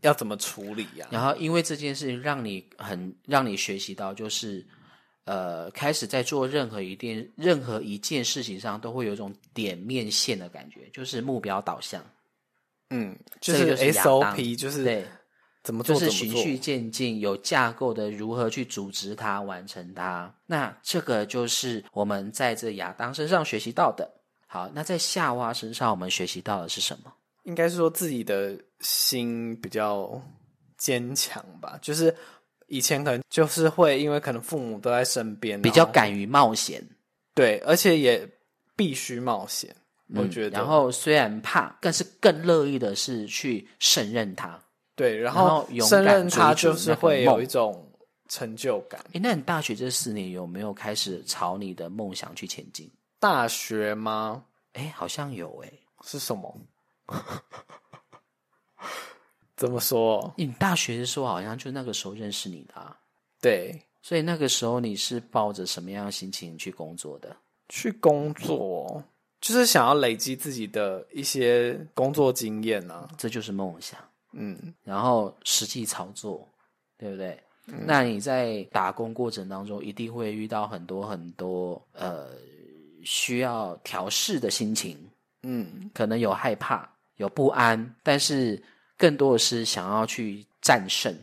要怎么处理呀？然后因为这件事情让你很让你学习到，就是。呃，开始在做任何一件任何一件事情上，都会有一种点面线的感觉，就是目标导向。嗯，就是 SOP，就是对怎么做，就是循序渐进，有架构的如何去组织它，完成它。那这个就是我们在这亚当身上学习到的。好，那在夏娃身上，我们学习到的是什么？应该是说自己的心比较坚强吧，就是。以前可能就是会，因为可能父母都在身边，比较敢于冒险，对，而且也必须冒险。我觉得，然后虽然怕，但是更乐意的是去胜任它。对，然后胜任它就是会有一种成就感。哎，那你大学这四年有没有开始朝你的梦想去前进？大学吗？哎，好像有哎，是什么？怎么说？你大学的时候好像就那个时候认识你的，对，所以那个时候你是抱着什么样的心情去工作的？去工作就是想要累积自己的一些工作经验呢，这就是梦想。嗯，然后实际操作，对不对？那你在打工过程当中，一定会遇到很多很多呃需要调试的心情，嗯，可能有害怕，有不安，但是。更多的是想要去战胜，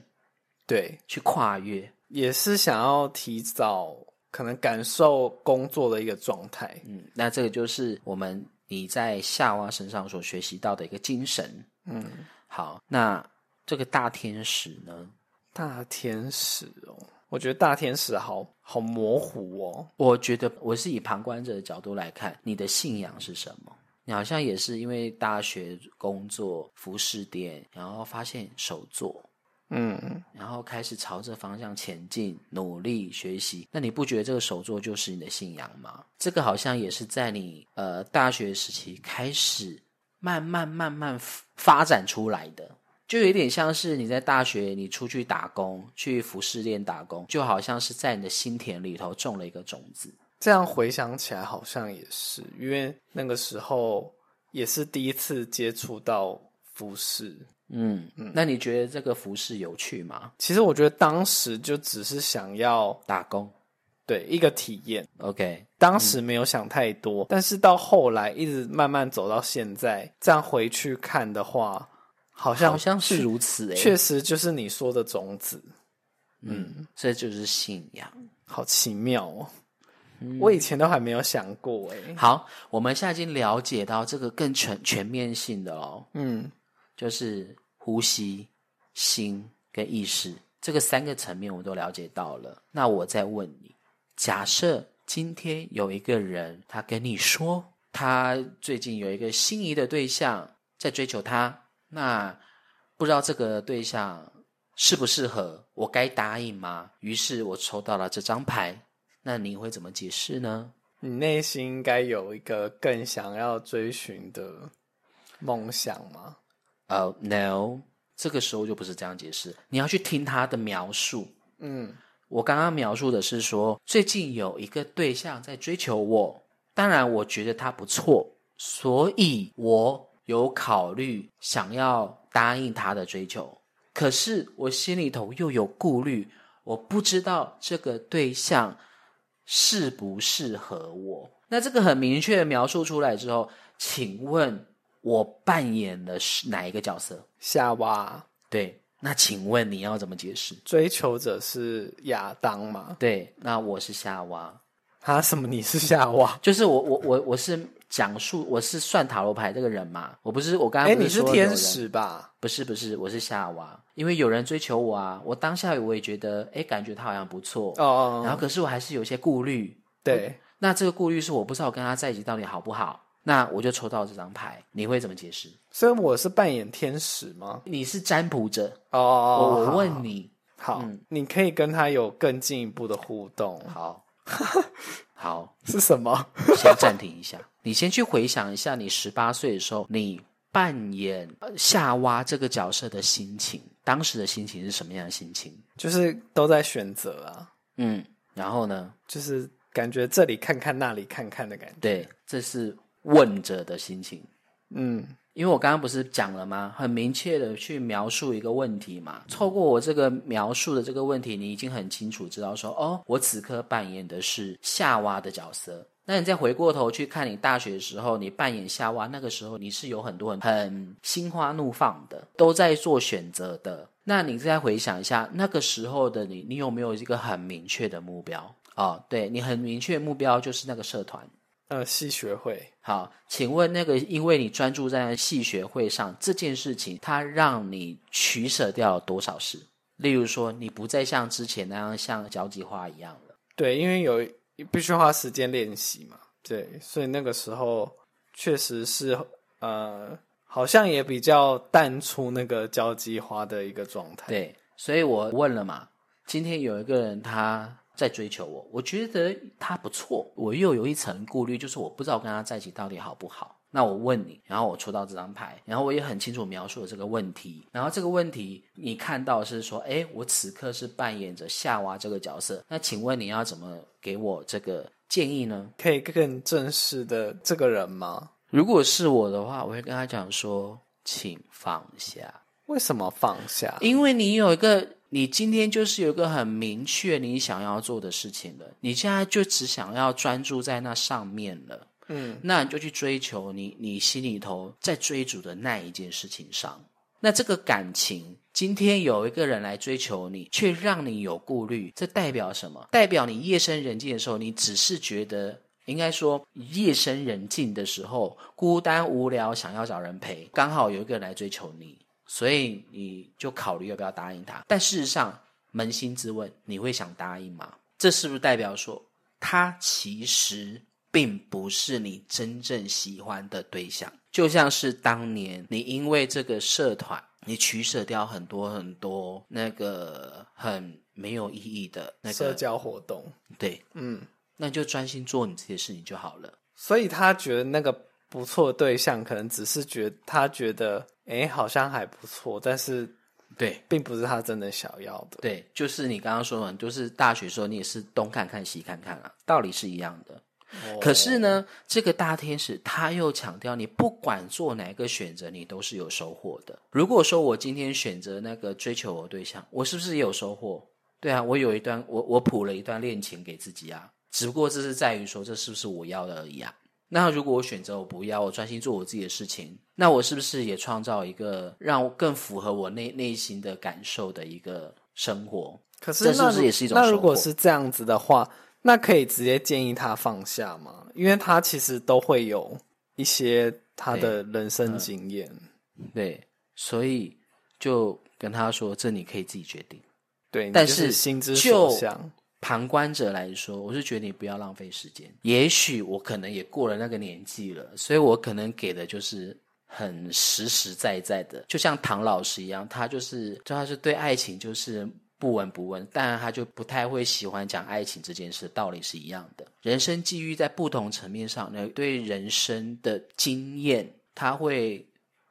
对，去跨越，也是想要提早可能感受工作的一个状态。嗯，那这个就是我们你在夏娃身上所学习到的一个精神。嗯，好，那这个大天使呢？大天使哦，我觉得大天使好好模糊哦。我觉得我是以旁观者的角度来看，你的信仰是什么？你好像也是因为大学工作服饰店，然后发现手作，嗯，然后开始朝着方向前进，努力学习。那你不觉得这个手作就是你的信仰吗？这个好像也是在你呃大学时期开始慢慢慢慢发展出来的，就有点像是你在大学你出去打工，去服饰店打工，就好像是在你的心田里头种了一个种子。这样回想起来，好像也是，因为那个时候也是第一次接触到服饰。嗯嗯，那你觉得这个服饰有趣吗？其实我觉得当时就只是想要打工，对一个体验。OK，当时没有想太多，但是到后来一直慢慢走到现在，这样回去看的话，好像好像是如此。确实就是你说的种子。嗯，这就是信仰，好奇妙哦。我以前都还没有想过哎。好，我们现在已经了解到这个更全全面性的哦。嗯，就是呼吸、心跟意识这个三个层面，我都了解到了。那我再问你：假设今天有一个人，他跟你说，他最近有一个心仪的对象在追求他，那不知道这个对象适不适合，我该答应吗？于是我抽到了这张牌。那你会怎么解释呢？你内心应该有一个更想要追寻的梦想吗？呃，no，这个时候就不是这样解释。你要去听他的描述。嗯，我刚刚描述的是说，最近有一个对象在追求我，当然我觉得他不错，所以我有考虑想要答应他的追求。可是我心里头又有顾虑。我不知道这个对象适不适合我。那这个很明确的描述出来之后，请问我扮演的是哪一个角色？夏娃。对，那请问你要怎么解释？追求者是亚当吗？对，那我是夏娃。啊？什么？你是夏娃？就是我，我，我，我是讲述，我是算塔罗牌这个人嘛？我不是，我刚刚哎，你是天使吧？不是，不是，我是夏娃。因为有人追求我啊，我当下我也觉得，哎，感觉他好像不错哦。然后，可是我还是有些顾虑。对，那这个顾虑是我不知道我跟他在一起到底好不好。那我就抽到这张牌，你会怎么解释？所以我是扮演天使吗？你是占卜者哦。我问你，好，你可以跟他有更进一步的互动。好。好，是什么？先暂停一下，你先去回想一下，你十八岁的时候，你扮演夏娃这个角色的心情，当时的心情是什么样的心情？就是都在选择啊，嗯，然后呢，就是感觉这里看看，那里看看的感觉。对，这是问着的心情，嗯。因为我刚刚不是讲了吗？很明确的去描述一个问题嘛。透过我这个描述的这个问题，你已经很清楚知道说，哦，我此刻扮演的是夏娃的角色。那你再回过头去看你大学的时候，你扮演夏娃，那个时候你是有很多很很心花怒放的，都在做选择的。那你再回想一下那个时候的你，你有没有一个很明确的目标？哦，对你很明确目标就是那个社团。呃，系学会好，请问那个，因为你专注在系学会上这件事情，它让你取舍掉了多少事？例如说，你不再像之前那样像交际花一样了。对，因为有必须花时间练习嘛。对，所以那个时候确实是呃，好像也比较淡出那个交际花的一个状态。对，所以我问了嘛，今天有一个人他。在追求我，我觉得他不错，我又有一层顾虑，就是我不知道跟他在一起到底好不好。那我问你，然后我抽到这张牌，然后我也很清楚描述了这个问题，然后这个问题你看到是说，哎，我此刻是扮演着夏娃这个角色，那请问你要怎么给我这个建议呢？可以更正式的这个人吗？如果是我的话，我会跟他讲说，请放下。为什么放下？因为你有一个。你今天就是有一个很明确你想要做的事情了，你现在就只想要专注在那上面了，嗯，那你就去追求你你心里头在追逐的那一件事情上。那这个感情，今天有一个人来追求你，却让你有顾虑，这代表什么？代表你夜深人静的时候，你只是觉得，应该说夜深人静的时候，孤单无聊，想要找人陪，刚好有一个人来追求你。所以你就考虑要不要答应他，但事实上，扪心自问，你会想答应吗？这是不是代表说，他其实并不是你真正喜欢的对象？就像是当年你因为这个社团，你取舍掉很多很多那个很没有意义的那个社交活动。对，嗯，那你就专心做你自己的事情就好了。所以他觉得那个。不错对象可能只是觉他觉得哎好像还不错，但是对，并不是他真的想要的。对，就是你刚刚说的，就是大学时候你也是东看看西看看啊，道理是一样的。可是呢，这个大天使他又强调，你不管做哪个选择，你都是有收获的。如果说我今天选择那个追求我对象，我是不是也有收获？对啊，我有一段我我谱了一段恋情给自己啊，只不过这是在于说这是不是我要的而已啊。那如果我选择我不要，我专心做我自己的事情，那我是不是也创造一个让更符合我内内心的感受的一个生活？可是，这是不是也是一种？那如果是这样子的话，那可以直接建议他放下吗？因为他其实都会有一些他的人生经验，对，所以就跟他说：“这你可以自己决定。”对，但是心之所向。旁观者来说，我是觉得你不要浪费时间。也许我可能也过了那个年纪了，所以我可能给的就是很实实在在的，就像唐老师一样，他就是就他是对爱情就是不闻不问，但他就不太会喜欢讲爱情这件事，道理是一样的。人生际遇在不同层面上，那对人生的经验，他会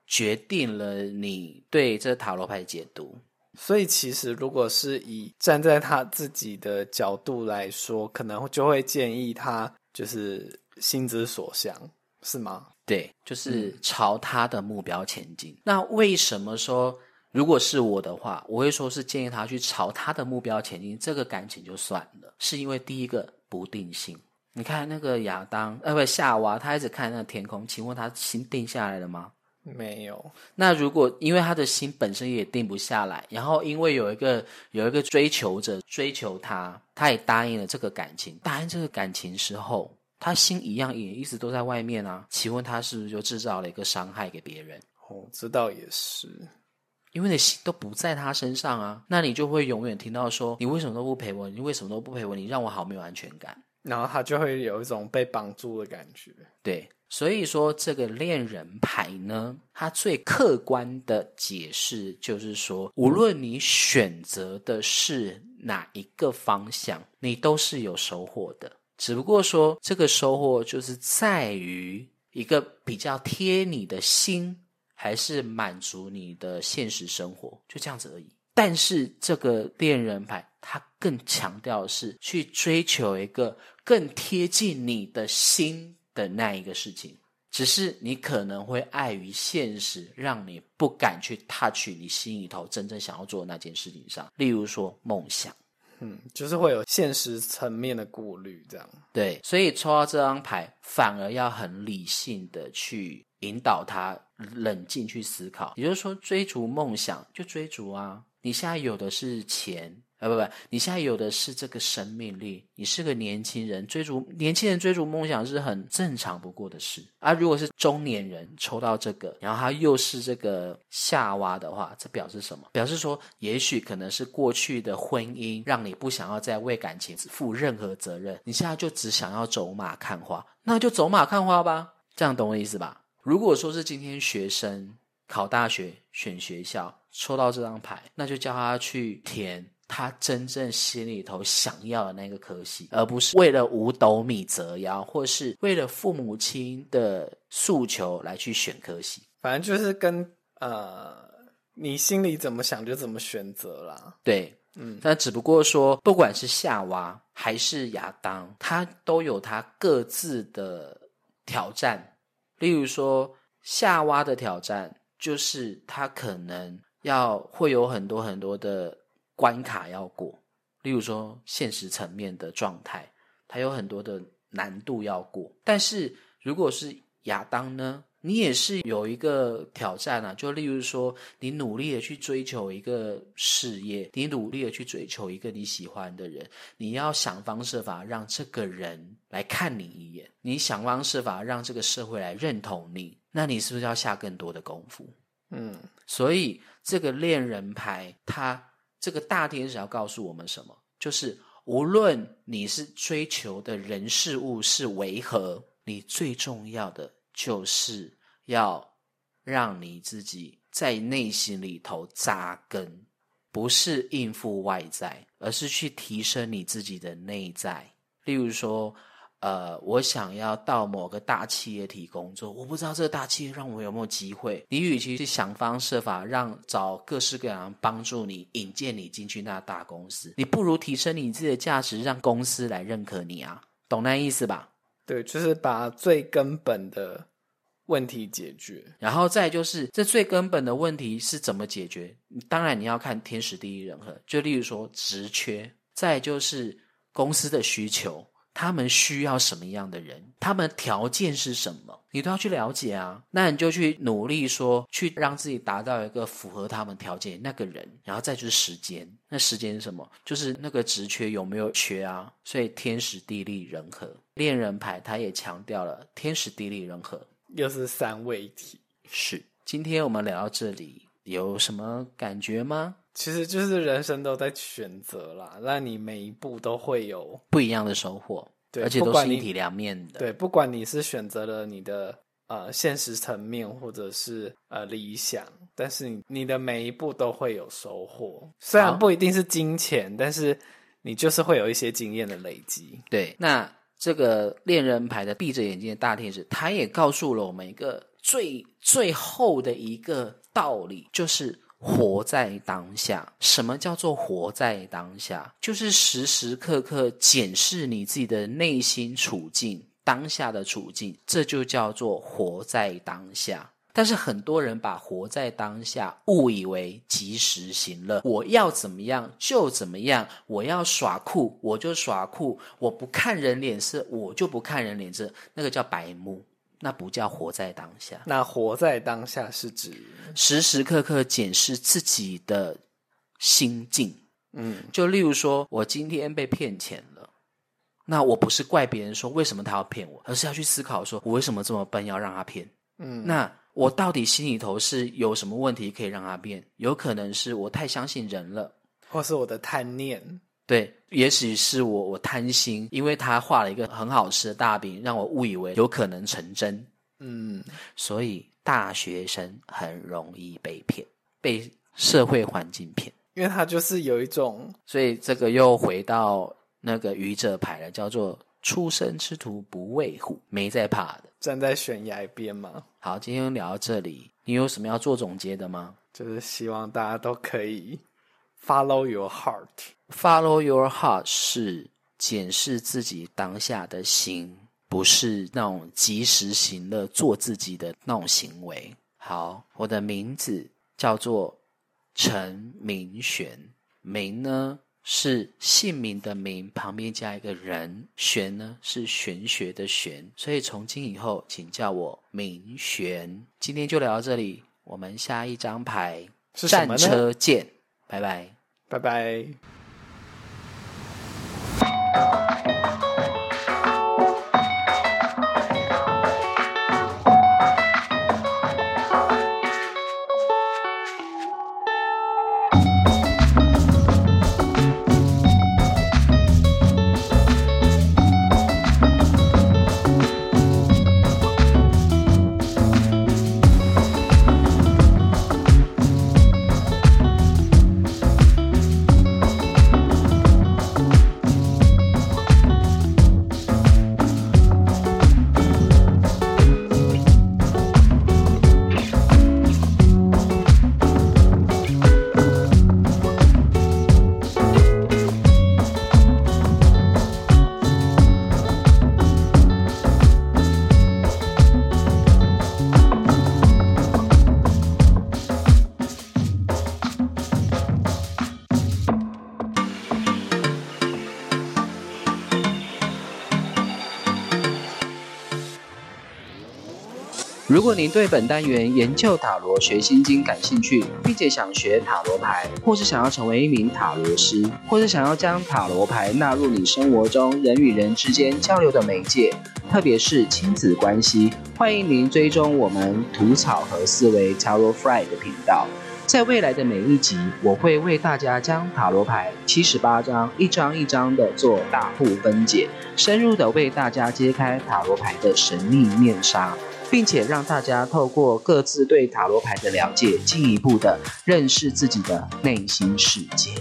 决定了你对这塔罗牌解读。所以，其实如果是以站在他自己的角度来说，可能就会建议他就是心之所向，是吗？对，就是朝他的目标前进。那为什么说如果是我的话，我会说是建议他去朝他的目标前进，这个感情就算了。是因为第一个不定性，你看那个亚当，呃，不夏娃，他一直看那个天空，请问他心定下来了吗？没有。那如果因为他的心本身也定不下来，然后因为有一个有一个追求者追求他，他也答应了这个感情，答应这个感情时候，他心一样也一直都在外面啊。请问他是不是就制造了一个伤害给别人？哦，这倒也是。因为你心都不在他身上啊，那你就会永远听到说：“你为什么都不陪我？你为什么都不陪我？你让我好没有安全感。”然后他就会有一种被绑住的感觉。对，所以说这个恋人牌呢，它最客观的解释就是说，无论你选择的是哪一个方向，你都是有收获的。只不过说，这个收获就是在于一个比较贴你的心。还是满足你的现实生活，就这样子而已。但是这个恋人牌，它更强调是去追求一个更贴近你的心的那一个事情。只是你可能会碍于现实，让你不敢去 touch 你心里头真正想要做的那件事情上。例如说梦想，嗯，就是会有现实层面的顾虑，这样。对，所以抽到这张牌，反而要很理性的去。引导他冷静去思考，也就是说，追逐梦想就追逐啊！你现在有的是钱，啊不不，你现在有的是这个生命力。你是个年轻人，追逐年轻人追逐梦想是很正常不过的事。而如果是中年人抽到这个，然后他又是这个夏娃的话，这表示什么？表示说，也许可能是过去的婚姻让你不想要再为感情负任何责任，你现在就只想要走马看花，那就走马看花吧。这样懂我意思吧？如果说是今天学生考大学选学校抽到这张牌，那就叫他去填他真正心里头想要的那个科系，而不是为了五斗米折腰，或是为了父母亲的诉求来去选科系。反正就是跟呃你心里怎么想就怎么选择啦。对，嗯，但只不过说，不管是夏娃还是亚当，他都有他各自的挑战。例如说，夏娃的挑战就是他可能要会有很多很多的关卡要过。例如说，现实层面的状态，它有很多的难度要过。但是如果是亚当呢？你也是有一个挑战啊，就例如说，你努力的去追求一个事业，你努力的去追求一个你喜欢的人，你要想方设法让这个人来看你一眼，你想方设法让这个社会来认同你，那你是不是要下更多的功夫？嗯，所以这个恋人牌，它这个大天使要告诉我们什么？就是无论你是追求的人事物是为何，你最重要的。就是要让你自己在内心里头扎根，不是应付外在，而是去提升你自己的内在。例如说，呃，我想要到某个大企业体工作，我不知道这个大企业让我有没有机会。你与其去想方设法让找各式各样帮助你引荐你进去那大公司，你不如提升你自己的价值，让公司来认可你啊，懂那意思吧？对，就是把最根本的。问题解决，然后再就是这最根本的问题是怎么解决？当然你要看天时地利人和。就例如说职缺，再就是公司的需求，他们需要什么样的人，他们条件是什么，你都要去了解啊。那你就去努力说，去让自己达到一个符合他们条件那个人。然后再就是时间，那时间是什么？就是那个职缺有没有缺啊？所以天时地利人和，恋人牌他也强调了天时地利人和。又是三位体，是。今天我们聊到这里，有什么感觉吗？其实就是人生都在选择啦，那你每一步都会有不一样的收获，对，而且都是一体两面的。对，不管你是选择了你的呃现实层面，或者是呃理想，但是你你的每一步都会有收获，虽然不一定是金钱，但是你就是会有一些经验的累积。对，那。这个恋人牌的闭着眼睛的大天使，他也告诉了我们一个最最后的一个道理，就是活在当下。什么叫做活在当下？就是时时刻刻检视你自己的内心处境，当下的处境，这就叫做活在当下。但是很多人把活在当下误以为及时行乐，我要怎么样就怎么样，我要耍酷我就耍酷，我不看人脸色我就不看人脸色，那个叫白目，那不叫活在当下。那活在当下是指时时刻刻检视自己的心境。嗯，就例如说我今天被骗钱了，那我不是怪别人说为什么他要骗我，而是要去思考说我为什么这么笨要让他骗。嗯，那。我到底心里头是有什么问题可以让他变？有可能是我太相信人了，或是我的贪念。对，也许是我我贪心，因为他画了一个很好吃的大饼，让我误以为有可能成真。嗯，所以大学生很容易被骗，被社会环境骗，因为他就是有一种，所以这个又回到那个愚者牌了，叫做。出生之徒不畏虎，没在怕的。站在悬崖边吗？好，今天聊到这里，你有什么要做总结的吗？就是希望大家都可以 follow your heart。Follow your heart 是检视自己当下的心，不是那种及时行乐、做自己的那种行为。好，我的名字叫做陈明玄，明呢？是姓名的名旁边加一个人，玄呢是玄学的玄，所以从今以后，请叫我明玄。今天就聊到这里，我们下一张牌战车见，拜拜，拜拜。如如果您对本单元研究塔罗学心经感兴趣，并且想学塔罗牌，或是想要成为一名塔罗师，或是想要将塔罗牌纳入你生活中人与人之间交流的媒介，特别是亲子关系，欢迎您追踪我们吐草和思维 t a r o Fry 的频道。在未来的每一集，我会为大家将塔罗牌七十八张一张一张的做大户分解，深入的为大家揭开塔罗牌的神秘面纱。并且让大家透过各自对塔罗牌的了解，进一步的认识自己的内心世界。